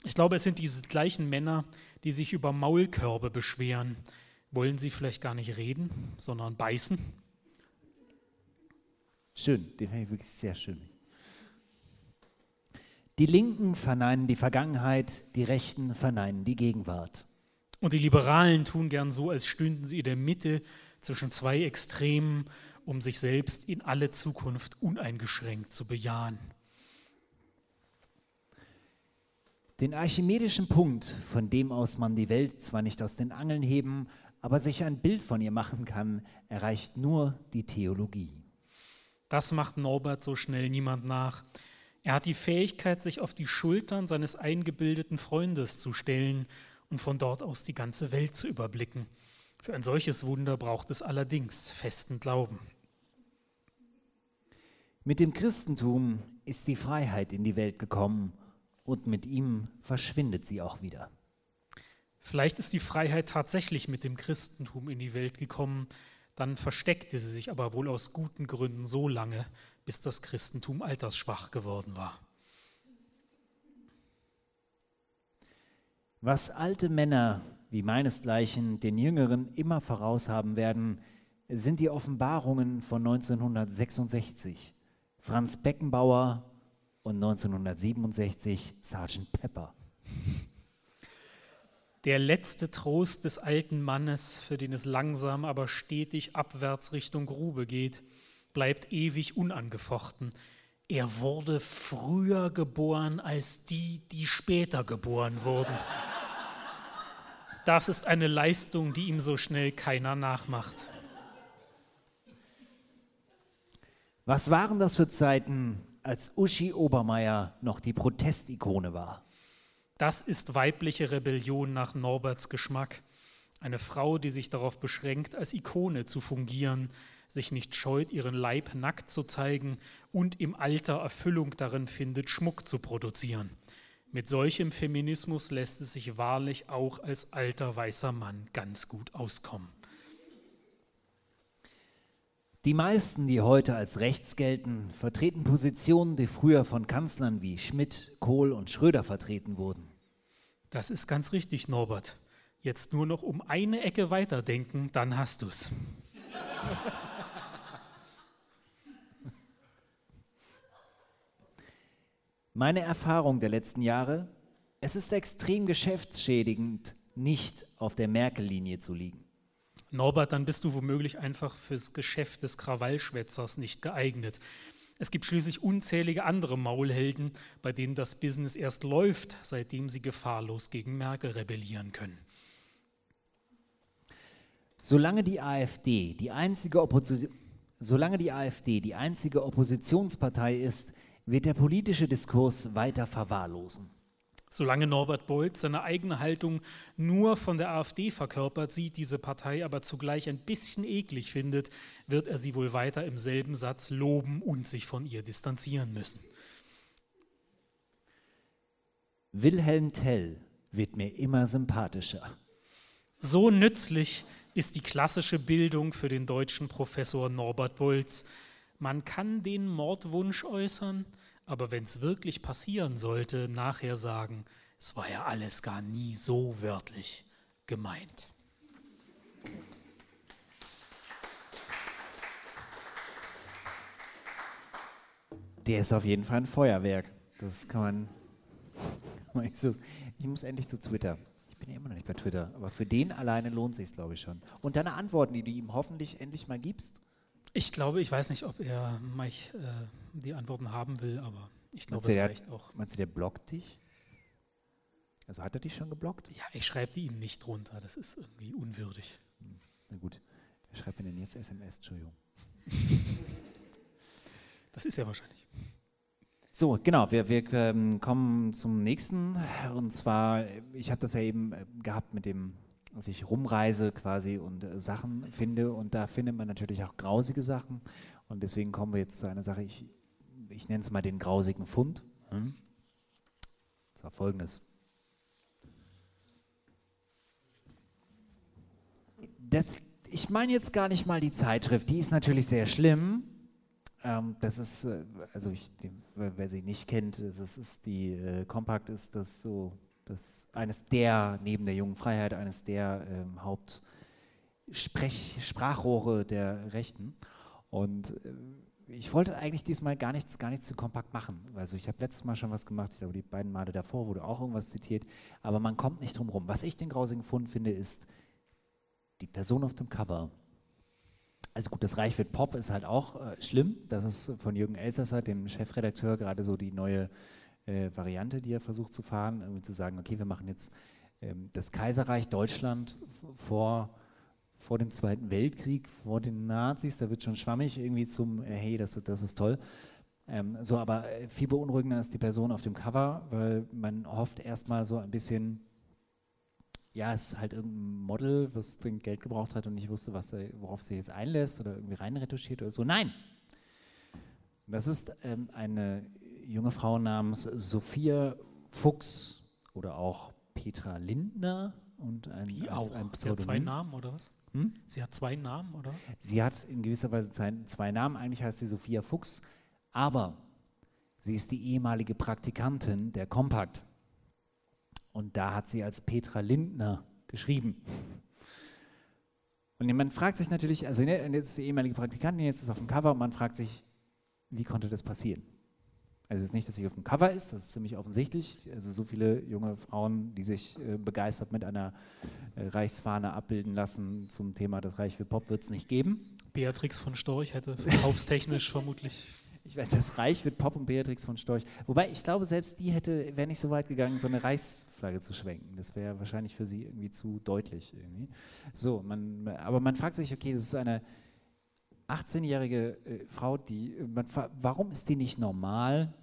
Ich glaube, es sind diese gleichen Männer, die sich über Maulkörbe beschweren. Wollen sie vielleicht gar nicht reden, sondern beißen? Schön, den fand ich wirklich sehr schön. Die Linken verneinen die Vergangenheit, die Rechten verneinen die Gegenwart. Und die Liberalen tun gern so, als stünden sie in der Mitte zwischen zwei Extremen, um sich selbst in alle Zukunft uneingeschränkt zu bejahen. Den archimedischen Punkt, von dem aus man die Welt zwar nicht aus den Angeln heben, aber sich ein Bild von ihr machen kann, erreicht nur die Theologie. Das macht Norbert so schnell niemand nach. Er hat die Fähigkeit, sich auf die Schultern seines eingebildeten Freundes zu stellen und von dort aus die ganze Welt zu überblicken. Für ein solches Wunder braucht es allerdings festen Glauben. Mit dem Christentum ist die Freiheit in die Welt gekommen und mit ihm verschwindet sie auch wieder. Vielleicht ist die Freiheit tatsächlich mit dem Christentum in die Welt gekommen, dann versteckte sie sich aber wohl aus guten Gründen so lange, bis das Christentum altersschwach geworden war. Was alte Männer wie meinesgleichen den Jüngeren immer voraus haben werden, sind die Offenbarungen von 1966, Franz Beckenbauer und 1967 Sergeant Pepper. Der letzte Trost des alten Mannes, für den es langsam, aber stetig abwärts Richtung Grube geht, bleibt ewig unangefochten. Er wurde früher geboren als die, die später geboren wurden. Das ist eine Leistung, die ihm so schnell keiner nachmacht. Was waren das für Zeiten, als Uschi Obermeier noch die Protestikone war? Das ist weibliche Rebellion nach Norberts Geschmack. Eine Frau, die sich darauf beschränkt, als Ikone zu fungieren, sich nicht scheut, ihren Leib nackt zu zeigen und im Alter Erfüllung darin findet, Schmuck zu produzieren. Mit solchem Feminismus lässt es sich wahrlich auch als alter weißer Mann ganz gut auskommen. Die meisten, die heute als rechts gelten, vertreten Positionen, die früher von Kanzlern wie Schmidt, Kohl und Schröder vertreten wurden. Das ist ganz richtig, Norbert. Jetzt nur noch um eine Ecke weiterdenken, dann hast du's. Meine Erfahrung der letzten Jahre, es ist extrem geschäftsschädigend, nicht auf der Merkel-Linie zu liegen. Norbert, dann bist du womöglich einfach fürs Geschäft des Krawallschwätzers nicht geeignet. Es gibt schließlich unzählige andere Maulhelden, bei denen das Business erst läuft, seitdem sie gefahrlos gegen Merkel rebellieren können. Solange die AfD die einzige, Opposi Solange die, AfD die einzige Oppositionspartei ist, wird der politische Diskurs weiter verwahrlosen. Solange Norbert Bolt seine eigene Haltung nur von der AfD verkörpert, sieht diese Partei aber zugleich ein bisschen eklig findet, wird er sie wohl weiter im selben Satz loben und sich von ihr distanzieren müssen. Wilhelm Tell wird mir immer sympathischer. So nützlich ist die klassische Bildung für den deutschen Professor Norbert Bolz. Man kann den Mordwunsch äußern, aber wenn es wirklich passieren sollte, nachher sagen, es war ja alles gar nie so wörtlich gemeint. Der ist auf jeden Fall ein Feuerwerk. Das kann man. Kann so, ich muss endlich zu Twitter. Ich bin ja immer noch nicht bei Twitter, aber für den alleine lohnt sich glaube ich schon. Und deine Antworten, die du ihm hoffentlich endlich mal gibst? Ich glaube, ich weiß nicht, ob er mich, äh, die Antworten haben will, aber ich glaube, es reicht auch. Meinst du, der blockt dich? Also hat er dich schon geblockt? Ja, ich schreibe die ihm nicht runter. Das ist irgendwie unwürdig. Hm, na gut. Wer schreibt mir denn jetzt SMS? Entschuldigung. das ist ja wahrscheinlich. So, genau, wir, wir ähm, kommen zum nächsten. Und zwar, ich habe das ja eben äh, gehabt mit dem, dass ich rumreise quasi und äh, Sachen finde. Und da findet man natürlich auch grausige Sachen. Und deswegen kommen wir jetzt zu einer Sache, ich, ich nenne es mal den grausigen Fund. Hm? Das war folgendes. Das, ich meine jetzt gar nicht mal die Zeitschrift, die ist natürlich sehr schlimm. Ähm, das ist, äh, also ich, wer sie nicht kennt, das ist die äh, Compact ist das so, das eines der, neben der jungen Freiheit, eines der ähm, Hauptsprachrohre der Rechten. Und äh, ich wollte eigentlich diesmal gar nichts, gar nichts zu kompakt machen. Also ich habe letztes Mal schon was gemacht, ich glaube die beiden Male davor wurde auch irgendwas zitiert, aber man kommt nicht drum rum. Was ich den grausigen Fund finde, ist die Person auf dem Cover also gut, das Reich wird Pop ist halt auch äh, schlimm. Das ist von Jürgen Elsasser, dem Chefredakteur, gerade so die neue äh, Variante, die er versucht zu fahren, irgendwie zu sagen, okay, wir machen jetzt ähm, das Kaiserreich Deutschland vor, vor dem Zweiten Weltkrieg, vor den Nazis, da wird schon schwammig irgendwie zum, äh, hey, das, das ist toll. Ähm, so, aber äh, viel beunruhigender ist die Person auf dem Cover, weil man hofft erstmal so ein bisschen ja, es ist halt irgendein Model, was dringend Geld gebraucht hat und nicht wusste, was da, worauf sie jetzt einlässt oder irgendwie reinretuschiert oder so. Nein! Das ist ähm, eine junge Frau namens Sophia Fuchs oder auch Petra Lindner und ein, Wie auch? ein Pseudonym. Sie hat zwei Namen oder was? Hm? Sie hat zwei Namen oder? Sie hat in gewisser Weise zwei Namen. Eigentlich heißt sie Sophia Fuchs, aber sie ist die ehemalige Praktikantin der Kompakt. Und da hat sie als Petra Lindner geschrieben. Und man fragt sich natürlich, also ne, jetzt ist die ehemalige Praktikantin, jetzt ist auf dem Cover und man fragt sich, wie konnte das passieren? Also es ist nicht, dass sie auf dem Cover ist, das ist ziemlich offensichtlich. Also so viele junge Frauen, die sich äh, begeistert mit einer äh, Reichsfahne abbilden lassen zum Thema Das Reich für Pop, wird es nicht geben. Beatrix von Storch hätte [laughs] verkaufstechnisch vermutlich ich werde das Reich mit Pop und Beatrix von Storch. Wobei ich glaube, selbst die hätte, wäre nicht so weit gegangen, so eine Reichsflagge zu schwenken. Das wäre wahrscheinlich für sie irgendwie zu deutlich. Irgendwie. So, man, aber man fragt sich, okay, das ist eine 18-jährige äh, Frau, die, man, warum ist die nicht normal,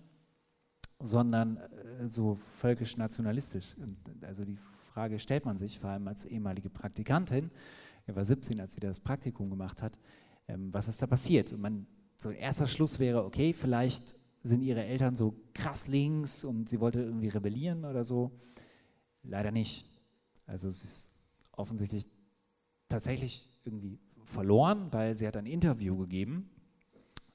sondern äh, so völkisch-nationalistisch? Also die Frage stellt man sich, vor allem als ehemalige Praktikantin, er war 17, als sie das Praktikum gemacht hat, ähm, was ist da passiert? Und man so ein erster Schluss wäre, okay, vielleicht sind ihre Eltern so krass links und sie wollte irgendwie rebellieren oder so. Leider nicht. Also sie ist offensichtlich tatsächlich irgendwie verloren, weil sie hat ein Interview gegeben,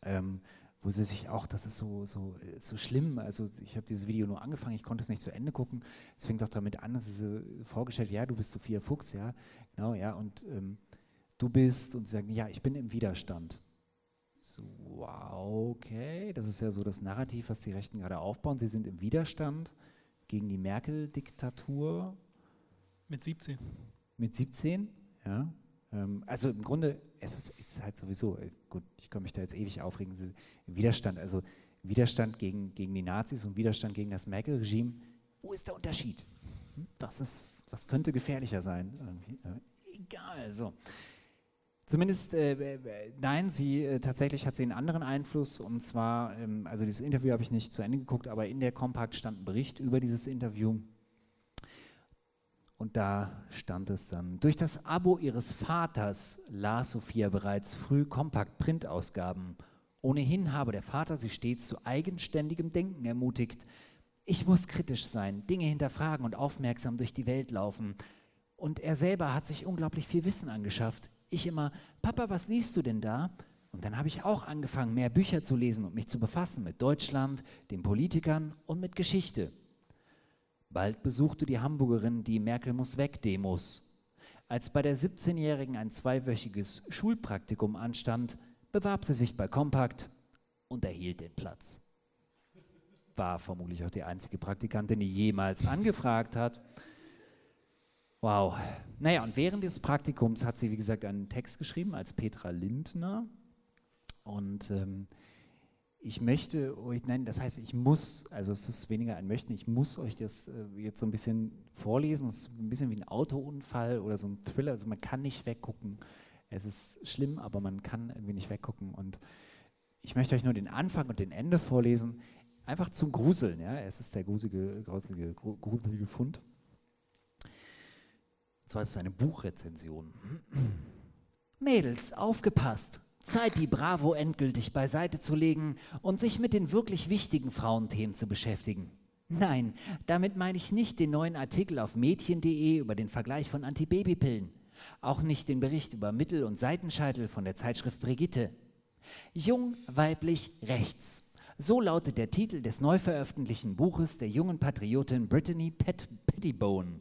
ähm, wo sie sich auch, das ist so, so, so schlimm, also ich habe dieses Video nur angefangen, ich konnte es nicht zu Ende gucken, es fängt doch damit an, dass sie vorgestellt, ja, du bist Sophia Fuchs, ja, genau, ja, und ähm, du bist, und sie sagen, ja, ich bin im Widerstand. So, wow, okay, das ist ja so das Narrativ, was die Rechten gerade aufbauen. Sie sind im Widerstand gegen die Merkel-Diktatur. Mit 17. Mit 17, ja. Ähm, also im Grunde, es ist, ist, halt sowieso, äh, gut, ich kann mich da jetzt ewig aufregen, Widerstand, also Widerstand gegen, gegen die Nazis und Widerstand gegen das Merkel-Regime. Wo ist der Unterschied? Hm, was, ist, was könnte gefährlicher sein? Äh, egal, so. Zumindest, äh, äh, nein, sie äh, tatsächlich hat sie einen anderen Einfluss und zwar, ähm, also dieses Interview habe ich nicht zu Ende geguckt, aber in der Kompakt stand ein Bericht über dieses Interview und da stand es dann, durch das Abo ihres Vaters las Sophia bereits früh Kompakt-Printausgaben. Ohnehin habe der Vater sie stets zu eigenständigem Denken ermutigt. Ich muss kritisch sein, Dinge hinterfragen und aufmerksam durch die Welt laufen. Und er selber hat sich unglaublich viel Wissen angeschafft ich immer, Papa, was liest du denn da? Und dann habe ich auch angefangen, mehr Bücher zu lesen und mich zu befassen mit Deutschland, den Politikern und mit Geschichte. Bald besuchte die Hamburgerin die Merkel muss weg Demos Als bei der 17-Jährigen ein zweiwöchiges Schulpraktikum anstand, bewarb sie sich bei Compact und erhielt den Platz. War vermutlich auch die einzige Praktikantin, die jemals angefragt hat. Wow. Naja, und während des Praktikums hat sie, wie gesagt, einen Text geschrieben als Petra Lindner. Und ähm, ich möchte euch nennen, das heißt, ich muss, also es ist weniger ein Möchten, ich muss euch das äh, jetzt so ein bisschen vorlesen. Es ist ein bisschen wie ein Autounfall oder so ein Thriller. Also man kann nicht weggucken. Es ist schlimm, aber man kann irgendwie nicht weggucken. Und ich möchte euch nur den Anfang und den Ende vorlesen, einfach zum Gruseln. Ja? Es ist der gruselige, gruselige, gruselige Fund. Und zwar ist es eine Buchrezension. [clears throat] Mädels, aufgepasst! Zeit, die Bravo endgültig beiseite zu legen und sich mit den wirklich wichtigen Frauenthemen zu beschäftigen. Nein, damit meine ich nicht den neuen Artikel auf mädchen.de über den Vergleich von Antibabypillen. Auch nicht den Bericht über Mittel- und Seitenscheitel von der Zeitschrift Brigitte. Jung, weiblich, rechts. So lautet der Titel des neu veröffentlichten Buches der jungen Patriotin Brittany Pet Pettibone.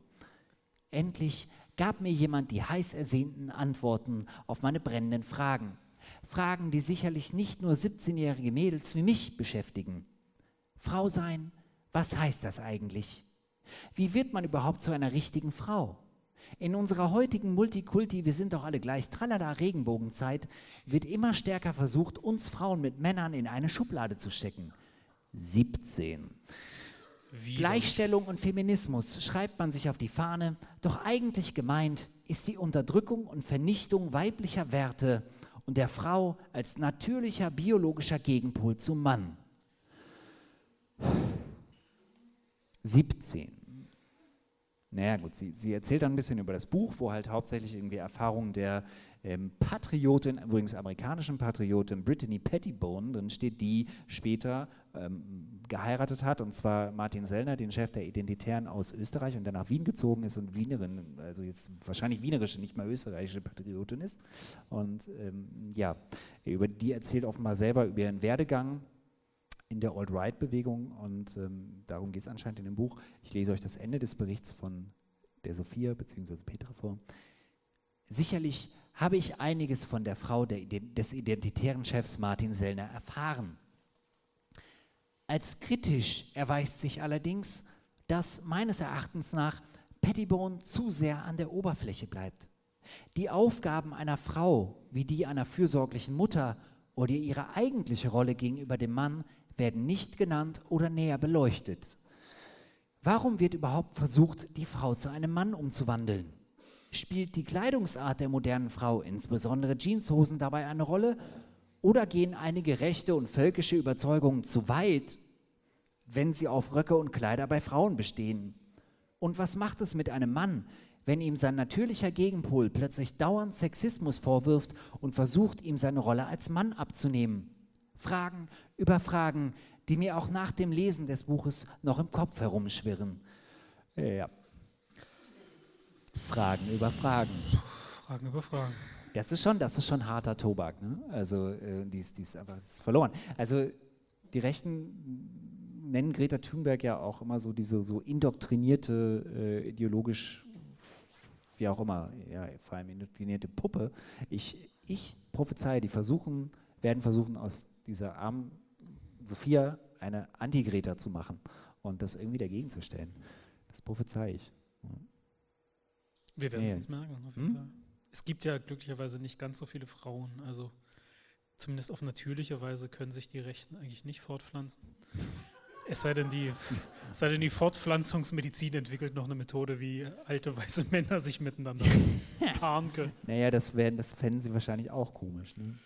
Endlich gab mir jemand die heiß ersehnten Antworten auf meine brennenden Fragen. Fragen, die sicherlich nicht nur 17-jährige Mädels wie mich beschäftigen. Frau sein, was heißt das eigentlich? Wie wird man überhaupt zu einer richtigen Frau? In unserer heutigen Multikulti, wir sind doch alle gleich, tralala Regenbogenzeit, wird immer stärker versucht, uns Frauen mit Männern in eine Schublade zu stecken. 17. Wie Gleichstellung und Feminismus schreibt man sich auf die Fahne, doch eigentlich gemeint ist die Unterdrückung und Vernichtung weiblicher Werte und der Frau als natürlicher biologischer Gegenpol zum Mann. 17. Naja, gut, sie, sie erzählt dann ein bisschen über das Buch, wo halt hauptsächlich irgendwie Erfahrungen der ähm, Patriotin, übrigens amerikanischen Patriotin Brittany Pettibone drin steht, die später ähm, geheiratet hat, und zwar Martin Sellner, den Chef der Identitären aus Österreich, und dann nach Wien gezogen ist und Wienerin, also jetzt wahrscheinlich wienerische, nicht mal österreichische Patriotin ist. Und ähm, ja, über die erzählt offenbar selber über ihren Werdegang in der Alt-Right-Bewegung und ähm, darum geht es anscheinend in dem Buch. Ich lese euch das Ende des Berichts von der Sophia bzw. Petra vor. Sicherlich habe ich einiges von der Frau der, des identitären Chefs Martin Sellner erfahren. Als kritisch erweist sich allerdings, dass meines Erachtens nach Pettibone zu sehr an der Oberfläche bleibt. Die Aufgaben einer Frau wie die einer fürsorglichen Mutter oder ihre eigentliche Rolle gegenüber dem Mann werden nicht genannt oder näher beleuchtet. Warum wird überhaupt versucht, die Frau zu einem Mann umzuwandeln? Spielt die Kleidungsart der modernen Frau, insbesondere Jeanshosen, dabei eine Rolle? Oder gehen einige rechte und völkische Überzeugungen zu weit, wenn sie auf Röcke und Kleider bei Frauen bestehen? Und was macht es mit einem Mann, wenn ihm sein natürlicher Gegenpol plötzlich dauernd Sexismus vorwirft und versucht, ihm seine Rolle als Mann abzunehmen? Fragen über Fragen, die mir auch nach dem Lesen des Buches noch im Kopf herumschwirren. Ja. Fragen über Fragen. Fragen über Fragen. Das ist schon, das ist schon harter Tobak. Ne? Also äh, die, ist, die ist einfach ist verloren. Also die Rechten nennen Greta Thunberg ja auch immer so diese so indoktrinierte, äh, ideologisch, wie auch immer, ja, vor allem indoktrinierte Puppe. Ich, ich prophezeie, die versuchen, werden versuchen, aus dieser armen Sophia eine Anti-Greta zu machen und das irgendwie dagegen zu stellen. Das prophezei ich. Wir werden es jetzt merken, auf jeden hm? Fall. Es gibt ja glücklicherweise nicht ganz so viele Frauen, also zumindest auf natürliche Weise können sich die Rechten eigentlich nicht fortpflanzen. Es sei denn, die, es sei denn, die Fortpflanzungsmedizin entwickelt noch eine Methode, wie alte weiße Männer sich miteinander [laughs] paaren können. Naja, das, werden, das fänden sie wahrscheinlich auch komisch. Ne?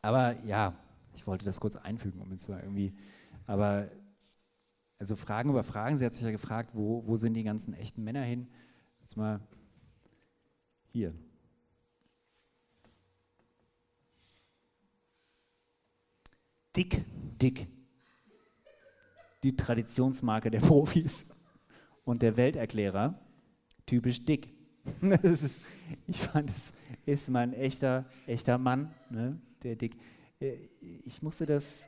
Aber ja, ich wollte das kurz einfügen, um jetzt da irgendwie, aber also Fragen über Fragen. Sie hat sich ja gefragt, wo, wo sind die ganzen echten Männer hin? Jetzt mal hier. Dick. Dick. Die Traditionsmarke der [laughs] Profis und der Welterklärer. Typisch dick. [laughs] Ist, ich fand, das ist mal ein echter, echter Mann, ne? der dick. Äh, ich musste das,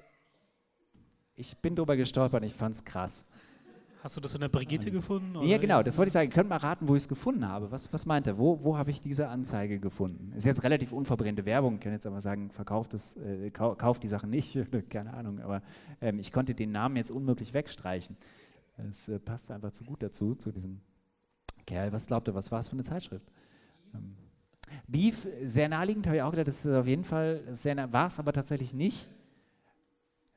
ich bin drüber gestolpert, ich fand es krass. Hast du das in der Brigitte Ähm, gefunden? Ja, oder? genau, das wollte ich sagen. Ihr könnt mal raten, wo ich es gefunden habe. Was, was meint er? Wo, wo habe ich diese Anzeige gefunden? Ist jetzt relativ unverbrennte Werbung. Ich kann jetzt aber sagen, verkauft es, äh, kau kauft die Sachen nicht. [laughs] Keine Ahnung. Aber ähm, ich konnte den Namen jetzt unmöglich wegstreichen. Es äh, passt einfach zu gut dazu, zu diesem Kerl. Was glaubt ihr, was war es für eine Zeitschrift? Ähm, Beef, sehr naheliegend, habe ich auch gedacht, das ist auf jeden Fall war es aber tatsächlich nicht.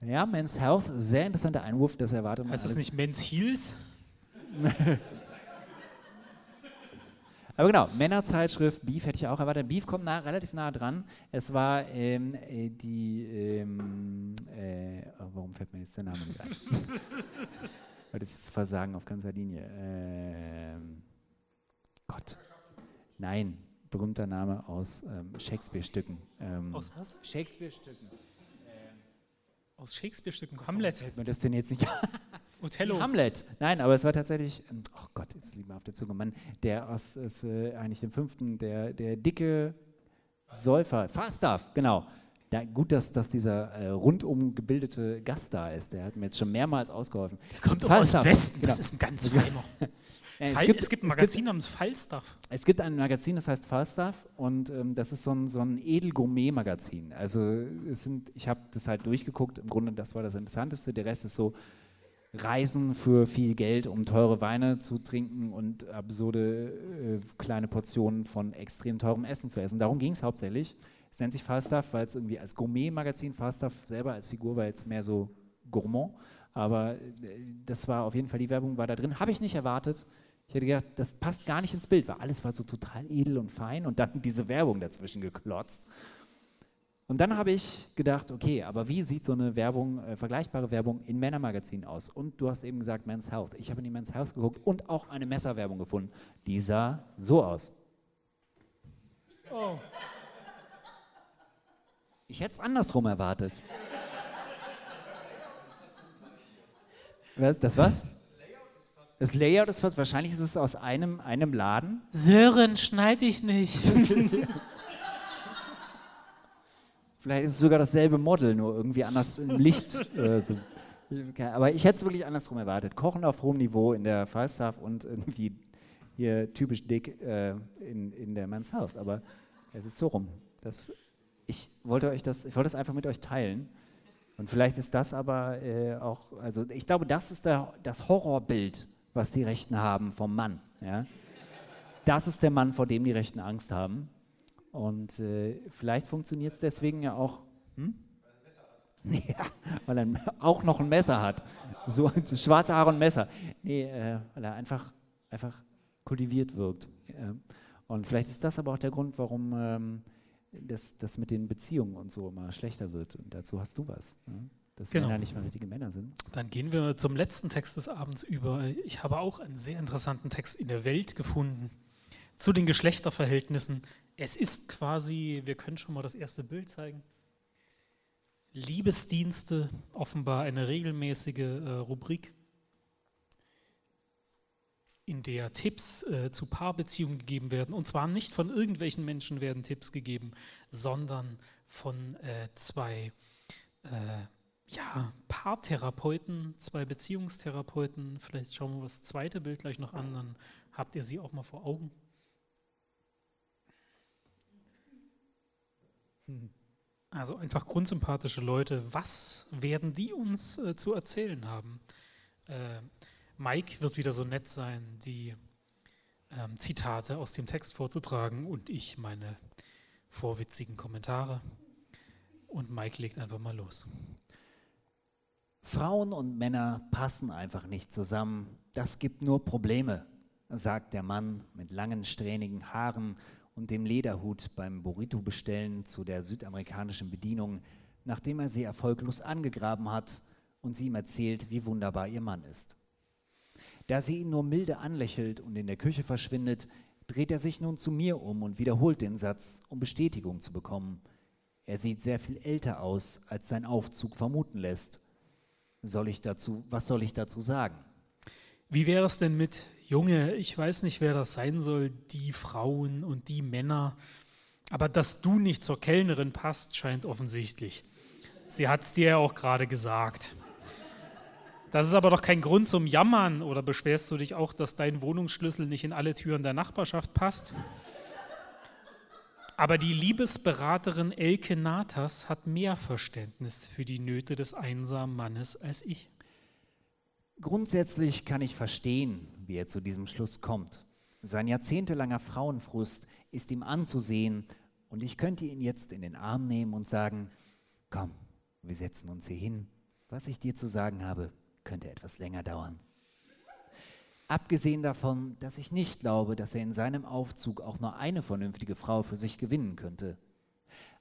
Ja, Men's Health, sehr interessanter Einwurf, das erwartet man Heißt das alles. nicht Men's Heels? [laughs] Aber genau, Männerzeitschrift, Beef hätte ich auch erwartet. Beef kommt nah, relativ nah dran. Es war ähm, äh, die, ähm, äh, oh, warum fällt mir jetzt der Name nicht ein? Weil das ist Versagen auf ganzer Linie. Ähm, Gott. Nein, berühmter Name aus ähm, Shakespeare-Stücken. Ähm, Aus was? Shakespeare-Stücken. Aus Shakespeare-Stücken. Hamlet. Fällt mir das denn jetzt nicht Othello. Hamlet. Nein, aber es war tatsächlich, oh Gott, jetzt liegt mir auf der Zunge, Mann, der aus, aus äh, eigentlich dem fünften, der, der dicke Säufer, Falstaff, genau. Da, gut, dass, dass dieser äh, rundum gebildete Gast da ist. Der hat mir jetzt schon mehrmals ausgeholfen. Der kommt auch aus Falstaff, Westen. Das genau. ist ein ganz [laughs] feiner. Äh, Fall, es, gibt, ein Magazin namens Falstaff. Es gibt ein Magazin, das heißt Falstaff und ähm, das ist so ein, so ein Edel-Gourmet-Magazin. Also es sind, ich habe das halt durchgeguckt, im Grunde das war das Interessanteste. Der Rest ist so Reisen für viel Geld, um teure Weine zu trinken und absurde äh, kleine Portionen von extrem teurem Essen zu essen. Darum ging es hauptsächlich. Es nennt sich Falstaff, weil es irgendwie als Gourmet-Magazin, Falstaff selber als Figur war jetzt mehr so gourmand. Aber äh, das war auf jeden Fall, die Werbung war da drin. Habe ich nicht erwartet. Ich hätte gedacht, das passt gar nicht ins Bild, weil alles war so total edel und fein und dann diese Werbung dazwischen geklotzt. Und dann habe ich gedacht, okay, aber wie sieht so eine Werbung, äh, vergleichbare Werbung in Männermagazinen aus? Und du hast eben gesagt Men's Health. Ich habe in die Men's Health geguckt und auch eine Messerwerbung gefunden. Die sah so aus. Oh. Ich hätte es andersrum erwartet. Was, das was? Das Layout ist fast, wahrscheinlich ist es aus einem, einem Laden. Sören, schneid ich nicht. [laughs] Vielleicht ist es sogar dasselbe Model, nur irgendwie anders im Licht. [laughs] oder so. Aber ich hätte es wirklich andersrum erwartet. Kochen auf hohem Niveau in der Falstaff und irgendwie hier typisch dick äh, in, in der Men's Health. Aber es ist so rum. Das, ich wollte euch das, ich wollte das einfach mit euch teilen. Und vielleicht ist das aber äh, auch, also ich glaube, das ist der, das Horrorbild, was die Rechten haben vom Mann. Ja? Das ist der Mann, vor dem die Rechten Angst haben. Und äh, vielleicht funktioniert es deswegen ja auch. Hm? [laughs] Ja, weil er auch noch ein Messer hat. So, schwarze Haare und Messer. Nee, äh, weil er einfach, einfach kultiviert wirkt. Und vielleicht ist das aber auch der Grund, warum ähm, das, das mit den Beziehungen und so immer schlechter wird. Und dazu hast du was. Ne? Dass Genau. Männer nicht mehr richtige Männer sind. Dann gehen wir zum letzten Text des Abends über. Ich habe auch einen sehr interessanten Text in der Welt gefunden zu den Geschlechterverhältnissen. Es ist quasi, wir können schon mal das erste Bild zeigen. Liebesdienste, offenbar eine regelmäßige äh, Rubrik, in der Tipps äh, zu Paarbeziehungen gegeben werden. Und zwar nicht von irgendwelchen Menschen werden Tipps gegeben, sondern von äh, zwei äh, ja, Paartherapeuten, zwei Beziehungstherapeuten. Vielleicht schauen wir das zweite Bild gleich noch an, dann habt ihr sie auch mal vor Augen. [laughs] Also einfach grundsympathische Leute. Was werden die uns äh, zu erzählen haben? Äh, Mike wird wieder so nett sein, die ähm, Zitate aus dem Text vorzutragen und ich meine vorwitzigen Kommentare. Und Mike legt einfach mal los. Frauen und Männer passen einfach nicht zusammen. Das gibt nur Probleme, sagt der Mann mit langen, strähnigen Haaren und dem Lederhut beim Burrito-Bestellen zu der südamerikanischen Bedienung, nachdem er sie erfolglos angegraben hat und sie ihm erzählt, wie wunderbar ihr Mann ist. Da sie ihn nur milde anlächelt und in der Küche verschwindet, dreht er sich nun zu mir um und wiederholt den Satz, um Bestätigung zu bekommen. Er sieht sehr viel älter aus, als sein Aufzug vermuten lässt. Soll ich dazu, was soll ich dazu sagen? Wie wäre es denn mit Junge, ich weiß nicht, wer das sein soll, die Frauen und die Männer, aber dass du nicht zur Kellnerin passt, scheint offensichtlich. Sie hat es dir ja auch gerade gesagt. Das ist aber doch kein Grund zum Jammern. Oder beschwerst du dich auch, dass dein Wohnungsschlüssel nicht in alle Türen der Nachbarschaft passt? Aber die Liebesberaterin Elke Natas hat mehr Verständnis für die Nöte des einsamen Mannes als ich. Grundsätzlich kann ich verstehen, wie er zu diesem Schluss kommt. Sein jahrzehntelanger Frauenfrust ist ihm anzusehen und ich könnte ihn jetzt in den Arm nehmen und sagen, komm, wir setzen uns hier hin. Was ich dir zu sagen habe, könnte etwas länger dauern. Abgesehen davon, dass ich nicht glaube, dass er in seinem Aufzug auch nur eine vernünftige Frau für sich gewinnen könnte.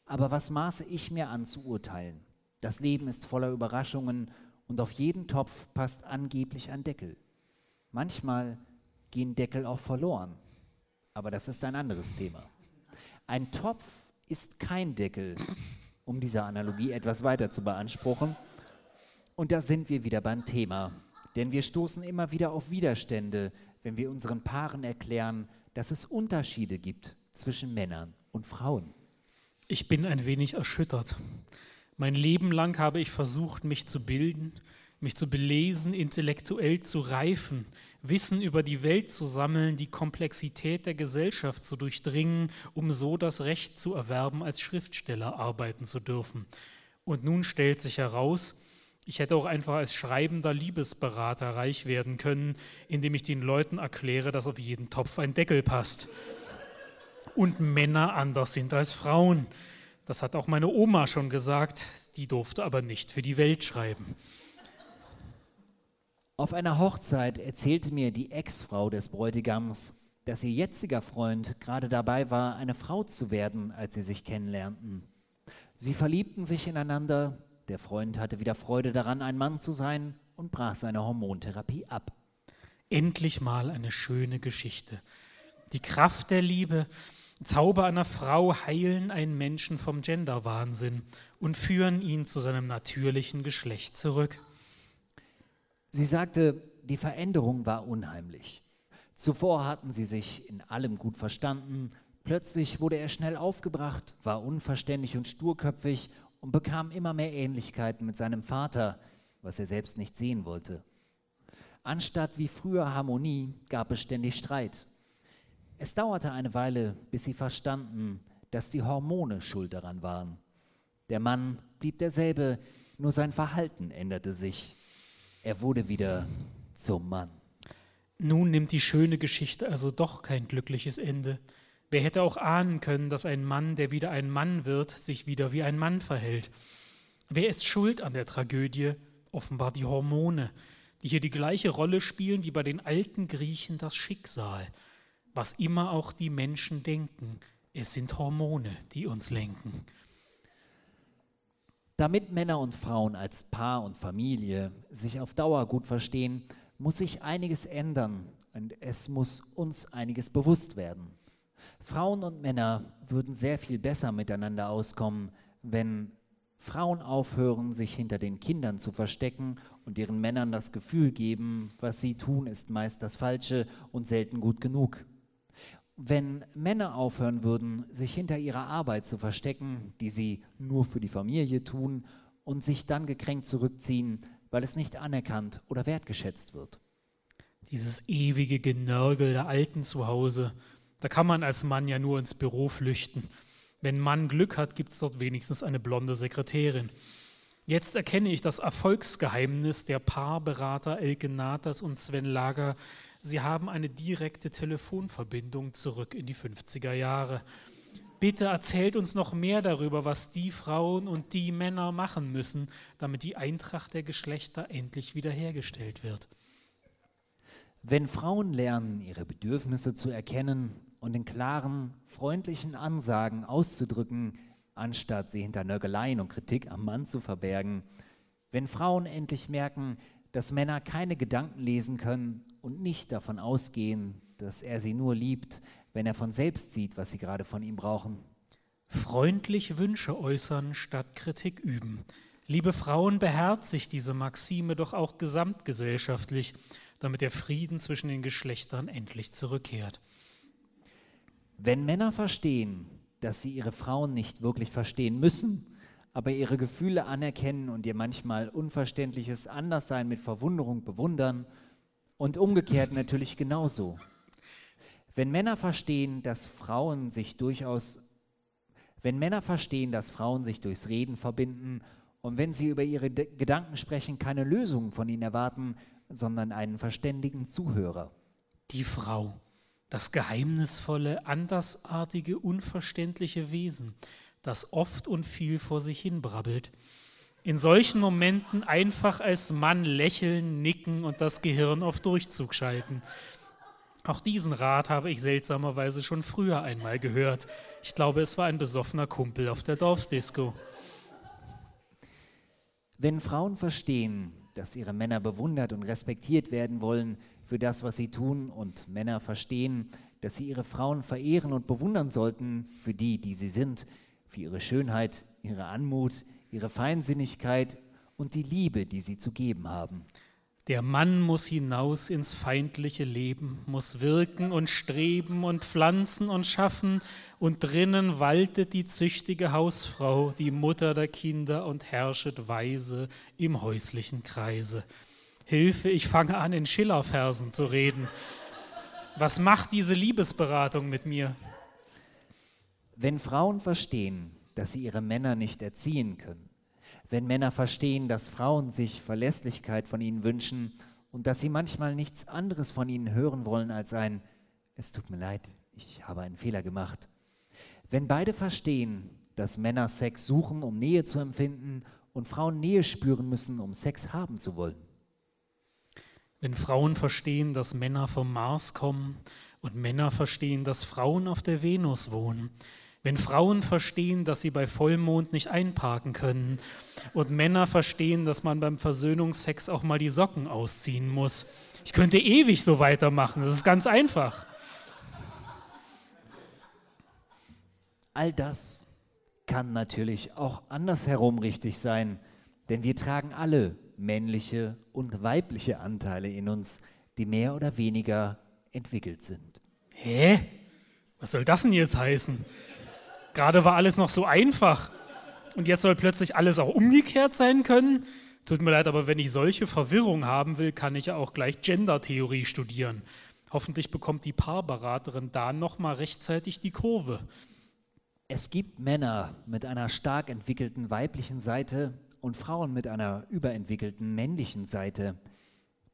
Aber was maße ich mir an zu urteilen? Das Leben ist voller Überraschungen und auf jeden Topf passt angeblich ein Deckel. Manchmal gehen Deckel auch verloren, aber das ist ein anderes Thema. Ein Topf ist kein Deckel, um diese Analogie etwas weiter zu beanspruchen. Und da sind wir wieder beim Thema. Denn wir stoßen immer wieder auf Widerstände, wenn wir unseren Paaren erklären, dass es Unterschiede gibt zwischen Männern und Frauen. Ich bin ein wenig erschüttert. Mein Leben lang habe ich versucht, mich zu bilden, mich zu belesen, intellektuell zu reifen, Wissen über die Welt zu sammeln, die Komplexität der Gesellschaft zu durchdringen, um so das Recht zu erwerben, als Schriftsteller arbeiten zu dürfen. Und nun stellt sich heraus, ich hätte auch einfach als schreibender Liebesberater reich werden können, indem ich den Leuten erkläre, dass auf jeden Topf ein Deckel passt. Und Männer anders sind als Frauen. Das hat auch meine Oma schon gesagt, die durfte aber nicht für die Welt schreiben. Auf einer Hochzeit erzählte mir die Ex-Frau des Bräutigams, dass ihr jetziger Freund gerade dabei war, eine Frau zu werden, als sie sich kennenlernten. Sie verliebten sich ineinander, der Freund hatte wieder Freude daran, ein Mann zu sein und brach seine Hormontherapie ab. Endlich mal eine schöne Geschichte. Die Kraft der Liebe, Zauber einer Frau heilen einen Menschen vom Genderwahnsinn und führen ihn zu seinem natürlichen Geschlecht zurück. Sie sagte, die Veränderung war unheimlich. Zuvor hatten sie sich in allem gut verstanden, plötzlich wurde er schnell aufgebracht, war unverständlich und sturköpfig und bekam immer mehr Ähnlichkeiten mit seinem Vater, was er selbst nicht sehen wollte. Anstatt wie früher Harmonie gab es ständig Streit. Es dauerte eine Weile, bis sie verstanden, dass die Hormone schuld daran waren. Der Mann blieb derselbe, nur sein Verhalten änderte sich. Er wurde wieder zum Mann. Nun nimmt die schöne Geschichte also doch kein glückliches Ende. Wer hätte auch ahnen können, dass ein Mann, der wieder ein Mann wird, sich wieder wie ein Mann verhält? Wer ist schuld an der Tragödie? Offenbar die Hormone, die hier die gleiche Rolle spielen wie bei den alten Griechen das Schicksal. Was immer auch die Menschen denken, es sind Hormone, die uns lenken. Damit Männer und Frauen als Paar und Familie sich auf Dauer gut verstehen, muss sich einiges ändern und es muss uns einiges bewusst werden. Frauen und Männer würden sehr viel besser miteinander auskommen, wenn Frauen aufhören, sich hinter den Kindern zu verstecken und ihren Männern das Gefühl geben, was sie tun, ist meist das Falsche und selten gut genug. Wenn Männer aufhören würden, sich hinter ihrer Arbeit zu verstecken, die sie nur für die Familie tun, und sich dann gekränkt zurückziehen, weil es nicht anerkannt oder wertgeschätzt wird. Dieses ewige Genörgel der Alten zu Hause, da kann man als Mann ja nur ins Büro flüchten. Wenn Mann Glück hat, gibt es dort wenigstens eine blonde Sekretärin. Jetzt erkenne ich das Erfolgsgeheimnis der Paarberater Elke Natas und Sven Lager. Sie haben eine direkte Telefonverbindung zurück in die 50er Jahre. Bitte erzählt uns noch mehr darüber, was die Frauen und die Männer machen müssen, damit die Eintracht der Geschlechter endlich wiederhergestellt wird. Wenn Frauen lernen, ihre Bedürfnisse zu erkennen und in klaren, freundlichen Ansagen auszudrücken, anstatt sie hinter Nörgeleien und Kritik am Mann zu verbergen. Wenn Frauen endlich merken, dass Männer keine Gedanken lesen können und nicht davon ausgehen, dass er sie nur liebt, wenn er von selbst sieht, was sie gerade von ihm brauchen. Freundlich Wünsche äußern statt Kritik üben. Liebe Frauen, beherzigt diese Maxime doch auch gesamtgesellschaftlich, damit der Frieden zwischen den Geschlechtern endlich zurückkehrt. Wenn Männer verstehen, dass sie ihre Frauen nicht wirklich verstehen müssen, aber ihre Gefühle anerkennen und ihr manchmal unverständliches Anderssein mit Verwunderung bewundern und umgekehrt [laughs] natürlich genauso. Wenn Männer verstehen, dass Frauen sich durchaus wenn Männer verstehen, dass Frauen sich durchs Reden verbinden und wenn sie über ihre D Gedanken sprechen, keine Lösungen von ihnen erwarten, sondern einen verständigen Zuhörer. Die Frau, das geheimnisvolle, andersartige, unverständliche Wesen, das oft und viel vor sich hin brabbelt. In solchen Momenten einfach als Mann lächeln, nicken und das Gehirn auf Durchzug schalten. Auch diesen Rat habe ich seltsamerweise schon früher einmal gehört. Ich glaube, es war ein besoffener Kumpel auf der Dorfsdisco. Wenn Frauen verstehen, dass ihre Männer bewundert und respektiert werden wollen für das, was sie tun, und Männer verstehen, dass sie ihre Frauen verehren und bewundern sollten für die, die sie sind, für ihre Schönheit, ihre Anmut, ihre Feinsinnigkeit und die Liebe, die sie zu geben haben. Der Mann muss hinaus ins feindliche Leben, muss wirken und streben und pflanzen und schaffen, und drinnen waltet die züchtige Hausfrau, die Mutter der Kinder und herrschet weise im häuslichen Kreise. Hilfe, ich fange an, in Schillerversen zu reden. Was macht diese Liebesberatung mit mir? Wenn Frauen verstehen, dass sie ihre Männer nicht erziehen können, wenn Männer verstehen, dass Frauen sich Verlässlichkeit von ihnen wünschen und dass sie manchmal nichts anderes von ihnen hören wollen als ein Es tut mir leid, ich habe einen Fehler gemacht. Wenn beide verstehen, dass Männer Sex suchen, um Nähe zu empfinden und Frauen Nähe spüren müssen, um Sex haben zu wollen. Wenn Frauen verstehen, dass Männer vom Mars kommen und Männer verstehen, dass Frauen auf der Venus wohnen wenn Frauen verstehen, dass sie bei Vollmond nicht einparken können und Männer verstehen, dass man beim Versöhnungsex auch mal die Socken ausziehen muss. Ich könnte ewig so weitermachen, das ist ganz einfach. All das kann natürlich auch andersherum richtig sein, denn wir tragen alle männliche und weibliche Anteile in uns, die mehr oder weniger entwickelt sind. Hä? Was soll das denn jetzt heißen? Gerade war alles noch so einfach. Und jetzt soll plötzlich alles auch umgekehrt sein können. Tut mir leid, aber wenn ich solche Verwirrung haben will, kann ich ja auch gleich Gender-Theorie studieren. Hoffentlich bekommt die Paarberaterin da nochmal rechtzeitig die Kurve. Es gibt Männer mit einer stark entwickelten weiblichen Seite und Frauen mit einer überentwickelten männlichen Seite.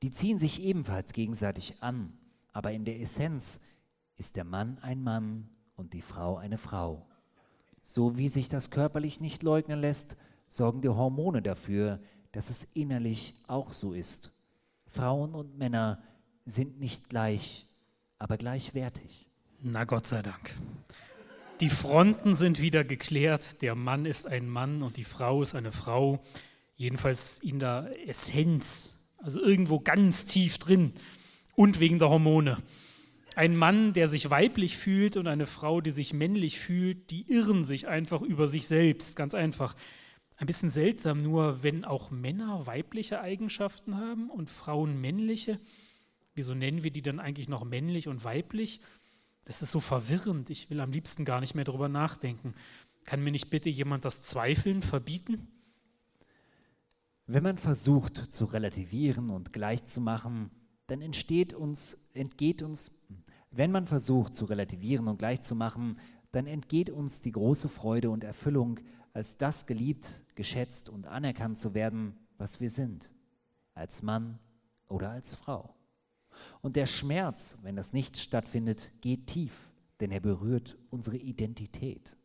Die ziehen sich ebenfalls gegenseitig an, aber in der Essenz ist der Mann ein Mann und die Frau eine Frau. So wie sich das körperlich nicht leugnen lässt, sorgen die Hormone dafür, dass es innerlich auch so ist. Frauen und Männer sind nicht gleich, aber gleichwertig. Na Gott sei Dank. Die Fronten sind wieder geklärt. Der Mann ist ein Mann und die Frau ist eine Frau. Jedenfalls in der Essenz, also irgendwo ganz tief drin und wegen der Hormone. Ein Mann, der sich weiblich fühlt und eine Frau, die sich männlich fühlt, die irren sich einfach über sich selbst, ganz einfach. Ein bisschen seltsam nur, wenn auch Männer weibliche Eigenschaften haben und Frauen männliche. Wieso nennen wir die dann eigentlich noch männlich und weiblich? Das ist so verwirrend. Ich will am liebsten gar nicht mehr darüber nachdenken. Kann mir nicht bitte jemand das Zweifeln verbieten? Wenn man versucht zu relativieren und gleichzumachen, dann entsteht uns, entgeht uns, wenn man versucht zu relativieren und gleichzumachen, dann entgeht uns die große Freude und Erfüllung, als das geliebt, geschätzt und anerkannt zu werden, was wir sind, als Mann oder als Frau. Und der Schmerz, wenn das nicht stattfindet, geht tief, denn er berührt unsere Identität.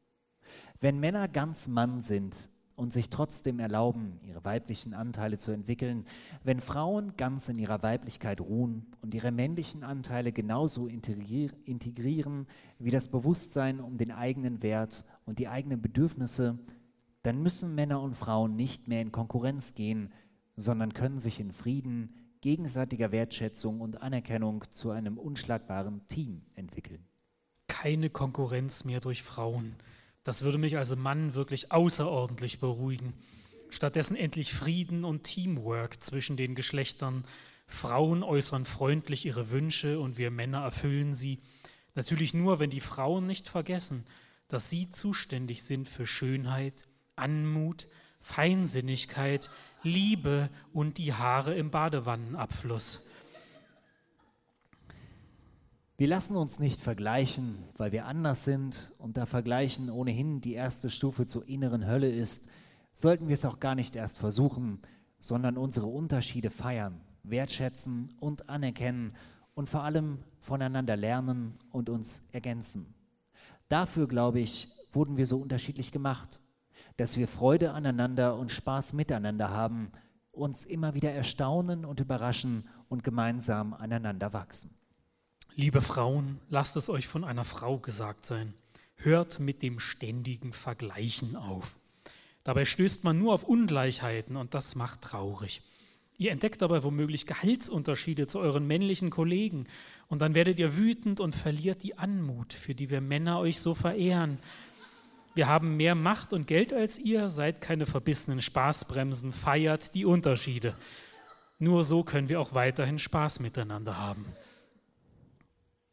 Wenn Männer ganz Mann sind, und sich trotzdem erlauben, ihre weiblichen Anteile zu entwickeln, wenn Frauen ganz in ihrer Weiblichkeit ruhen und ihre männlichen Anteile genauso integrieren wie das Bewusstsein um den eigenen Wert und die eigenen Bedürfnisse, dann müssen Männer und Frauen nicht mehr in Konkurrenz gehen, sondern können sich in Frieden, gegenseitiger Wertschätzung und Anerkennung zu einem unschlagbaren Team entwickeln. Keine Konkurrenz mehr durch Frauen das würde mich als Mann wirklich außerordentlich beruhigen. Stattdessen endlich Frieden und Teamwork zwischen den Geschlechtern. Frauen äußern freundlich ihre Wünsche und wir Männer erfüllen sie. Natürlich nur, wenn die Frauen nicht vergessen, dass sie zuständig sind für Schönheit Anmut, Feinsinnigkeit, Liebe und die Haare im Badewannenabfluss. Wir lassen uns nicht vergleichen, weil wir anders sind und da Vergleichen ohnehin die erste Stufe zur inneren Hölle ist, sollten wir es auch gar nicht erst versuchen, sondern unsere Unterschiede feiern, wertschätzen und anerkennen und vor allem voneinander lernen und uns ergänzen. Dafür, glaube ich, wurden wir so unterschiedlich gemacht, dass wir Freude aneinander und Spaß miteinander haben, uns immer wieder erstaunen und überraschen und gemeinsam aneinander wachsen. Liebe Frauen, lasst es euch von einer Frau gesagt sein. Hört mit dem ständigen Vergleichen auf. Dabei stößt man nur auf Ungleichheiten und das macht traurig. Ihr entdeckt dabei womöglich Gehaltsunterschiede zu euren männlichen Kollegen und dann werdet ihr wütend und verliert die Anmut, für die wir Männer euch so verehren. Wir haben mehr Macht und Geld als ihr, seid keine verbissenen Spaßbremsen, feiert die Unterschiede. Nur so können wir auch weiterhin Spaß miteinander haben.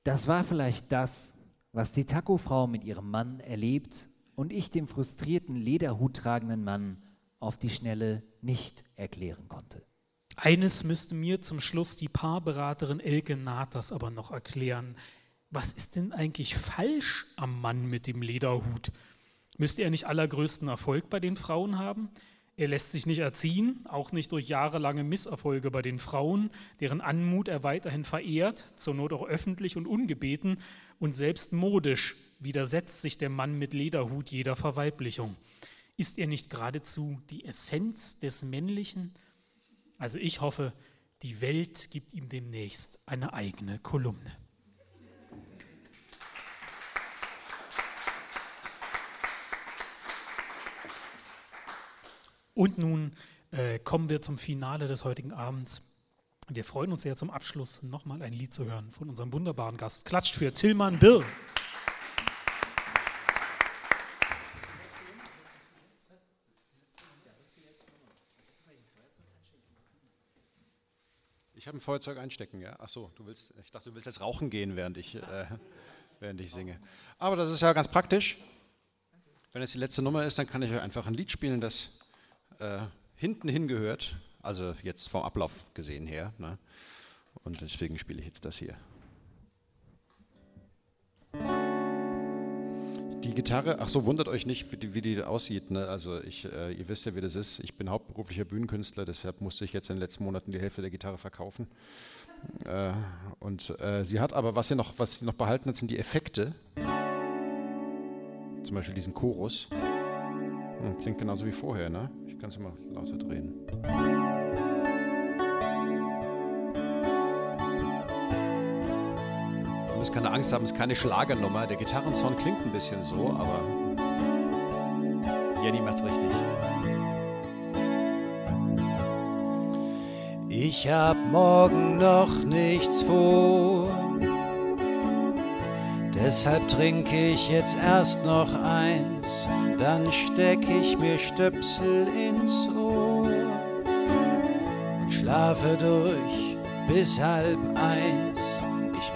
Das war vielleicht das, was die Taco-Frau mit ihrem Mann erlebt und ich dem frustrierten Lederhut tragenden Mann auf die Schnelle nicht erklären konnte. Eines müsste mir zum Schluss die Paarberaterin Elke Natas aber noch erklären. Was ist denn eigentlich falsch am Mann mit dem Lederhut? Müsste er nicht allergrößten Erfolg bei den Frauen haben? Er lässt sich nicht erziehen, auch nicht durch jahrelange Misserfolge bei den Frauen, deren Anmut er weiterhin verehrt, zur Not auch öffentlich und ungebeten, und selbst modisch widersetzt sich der Mann mit Lederhut jeder Verweiblichung. Ist er nicht geradezu die Essenz des Männlichen? Also ich hoffe, die Welt gibt ihm demnächst eine eigene Kolumne. Und nun äh, kommen wir zum Finale des heutigen Abends. Wir freuen uns sehr zum Abschluss nochmal ein Lied zu hören von unserem wunderbaren Gast. Klatscht für Tillmann Birr. Ich habe ein Feuerzeug einstecken, ja. Ach so, du willst, ich dachte, du willst jetzt rauchen gehen, während ich, äh, während ich singe. Aber das ist ja ganz praktisch. Wenn es die letzte Nummer ist, dann kann ich euch einfach ein Lied spielen, das äh, hinten hingehört. Also jetzt vom Ablauf gesehen her. Ne? Und deswegen spiele ich jetzt das hier. Die Gitarre, ach so, wundert euch nicht, wie die, wie die aussieht. Ne? Also ich, äh, ihr wisst ja, wie das ist. Ich bin hauptberuflicher Bühnenkünstler, deshalb musste ich jetzt in den letzten Monaten die Hälfte der Gitarre verkaufen. Äh, und äh, sie hat aber, was sie, noch, was sie noch behalten hat, sind die Effekte. Zum Beispiel diesen Chorus. Hm, klingt genauso wie vorher, ne? Ich kann es immer lauter drehen. müsst keine Angst haben, es ist keine Schlagernummer. Der Gitarrensound klingt ein bisschen so, aber Jenny macht's richtig. Ich hab morgen noch nichts vor. Deshalb trinke ich jetzt erst noch eins, dann steck ich mir Stöpsel ins Ohr und schlafe durch bis halb eins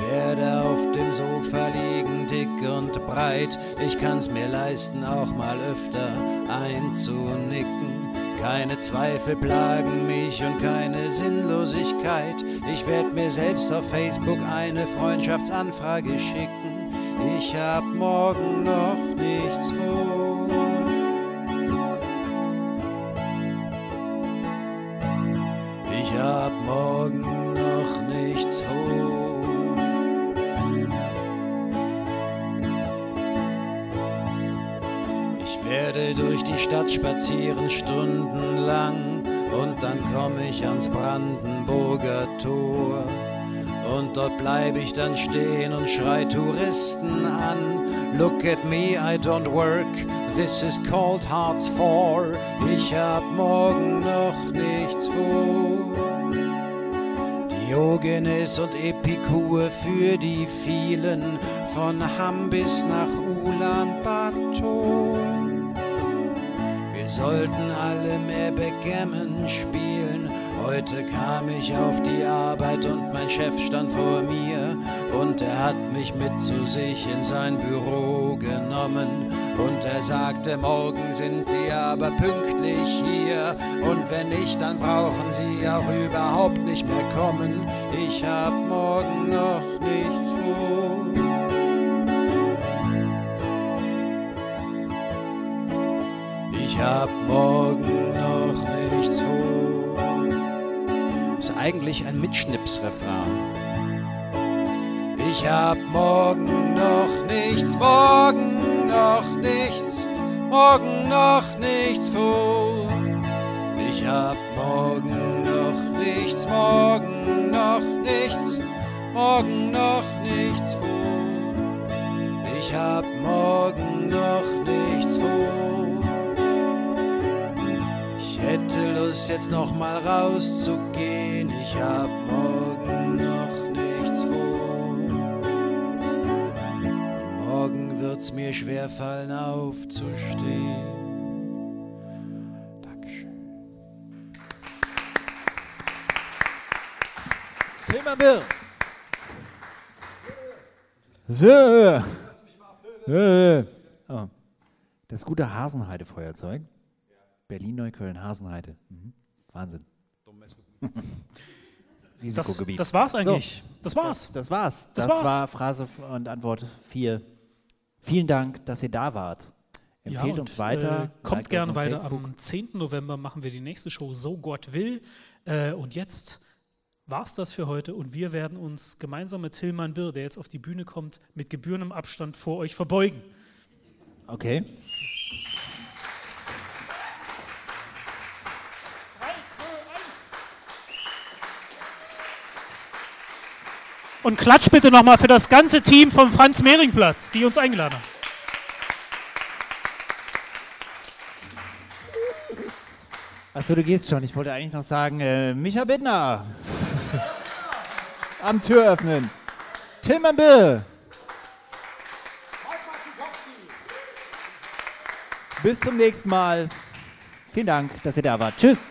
werde auf dem Sofa liegen, dick und breit. Ich kann's mir leisten, auch mal öfter einzunicken. Keine Zweifel plagen mich und keine Sinnlosigkeit. Ich werd mir selbst auf Facebook eine Freundschaftsanfrage schicken. Ich hab morgen noch nichts vor. Spazieren stundenlang und dann komme ich ans Brandenburger Tor. Und dort bleib ich dann stehen und schrei Touristen an. Look at me, I don't work, this is called Hearts 4. Ich hab morgen noch nichts vor. Diogenes und Epikur für die vielen, von Hamm bis nach Ulaanbaatar. Sollten alle mehr Backgammon spielen. Heute kam ich auf die Arbeit und mein Chef stand vor mir und er hat mich mit zu sich in sein Büro genommen. Und er sagte, morgen sind sie aber pünktlich hier. Und wenn nicht, dann brauchen sie auch überhaupt nicht mehr kommen. Ich hab morgen noch nichts vor. Ich hab morgen noch nichts vor. Ist eigentlich ein Mitschnipsrefrain. Ich hab morgen noch nichts, morgen noch nichts, morgen noch nichts vor. Ich hab morgen noch nichts, morgen noch nichts, morgen noch nichts vor. Ich hab morgen noch nichts vor. Ich hätte Lust jetzt noch mal rauszugehen. Ich hab morgen noch nichts vor. Morgen wird's mir schwerfallen aufzustehen. Dankeschön. Tilman Bill. So. Oh. Das gute Hasenheide-Feuerzeug. Berlin-Neukölln, Hasenheide. Mhm. Wahnsinn. [laughs] Das, Risikogebiet. das war's eigentlich. Das war's. Das, das war's. Das Das, war's. war Phrase und Antwort 4. Vielen Dank, dass ihr da wart. Empfehlt und, uns weiter. Äh, kommt gerne weiter. Facebook. Am 10. November machen wir die nächste Show, so Gott will. Äh, und jetzt war's das für heute und wir werden uns gemeinsam mit Tillmann Birr, der jetzt auf die Bühne kommt, mit gebührendem Abstand vor euch verbeugen. Okay. Und klatsch bitte nochmal für das ganze Team vom Franz-Mehring-Platz, die uns eingeladen haben. Achso, du gehst schon. Ich wollte eigentlich noch sagen, äh, Micha Bittner. [laughs] Am Tür öffnen. Tilman Bill. Bis zum nächsten Mal. Vielen Dank, dass ihr da wart. Tschüss.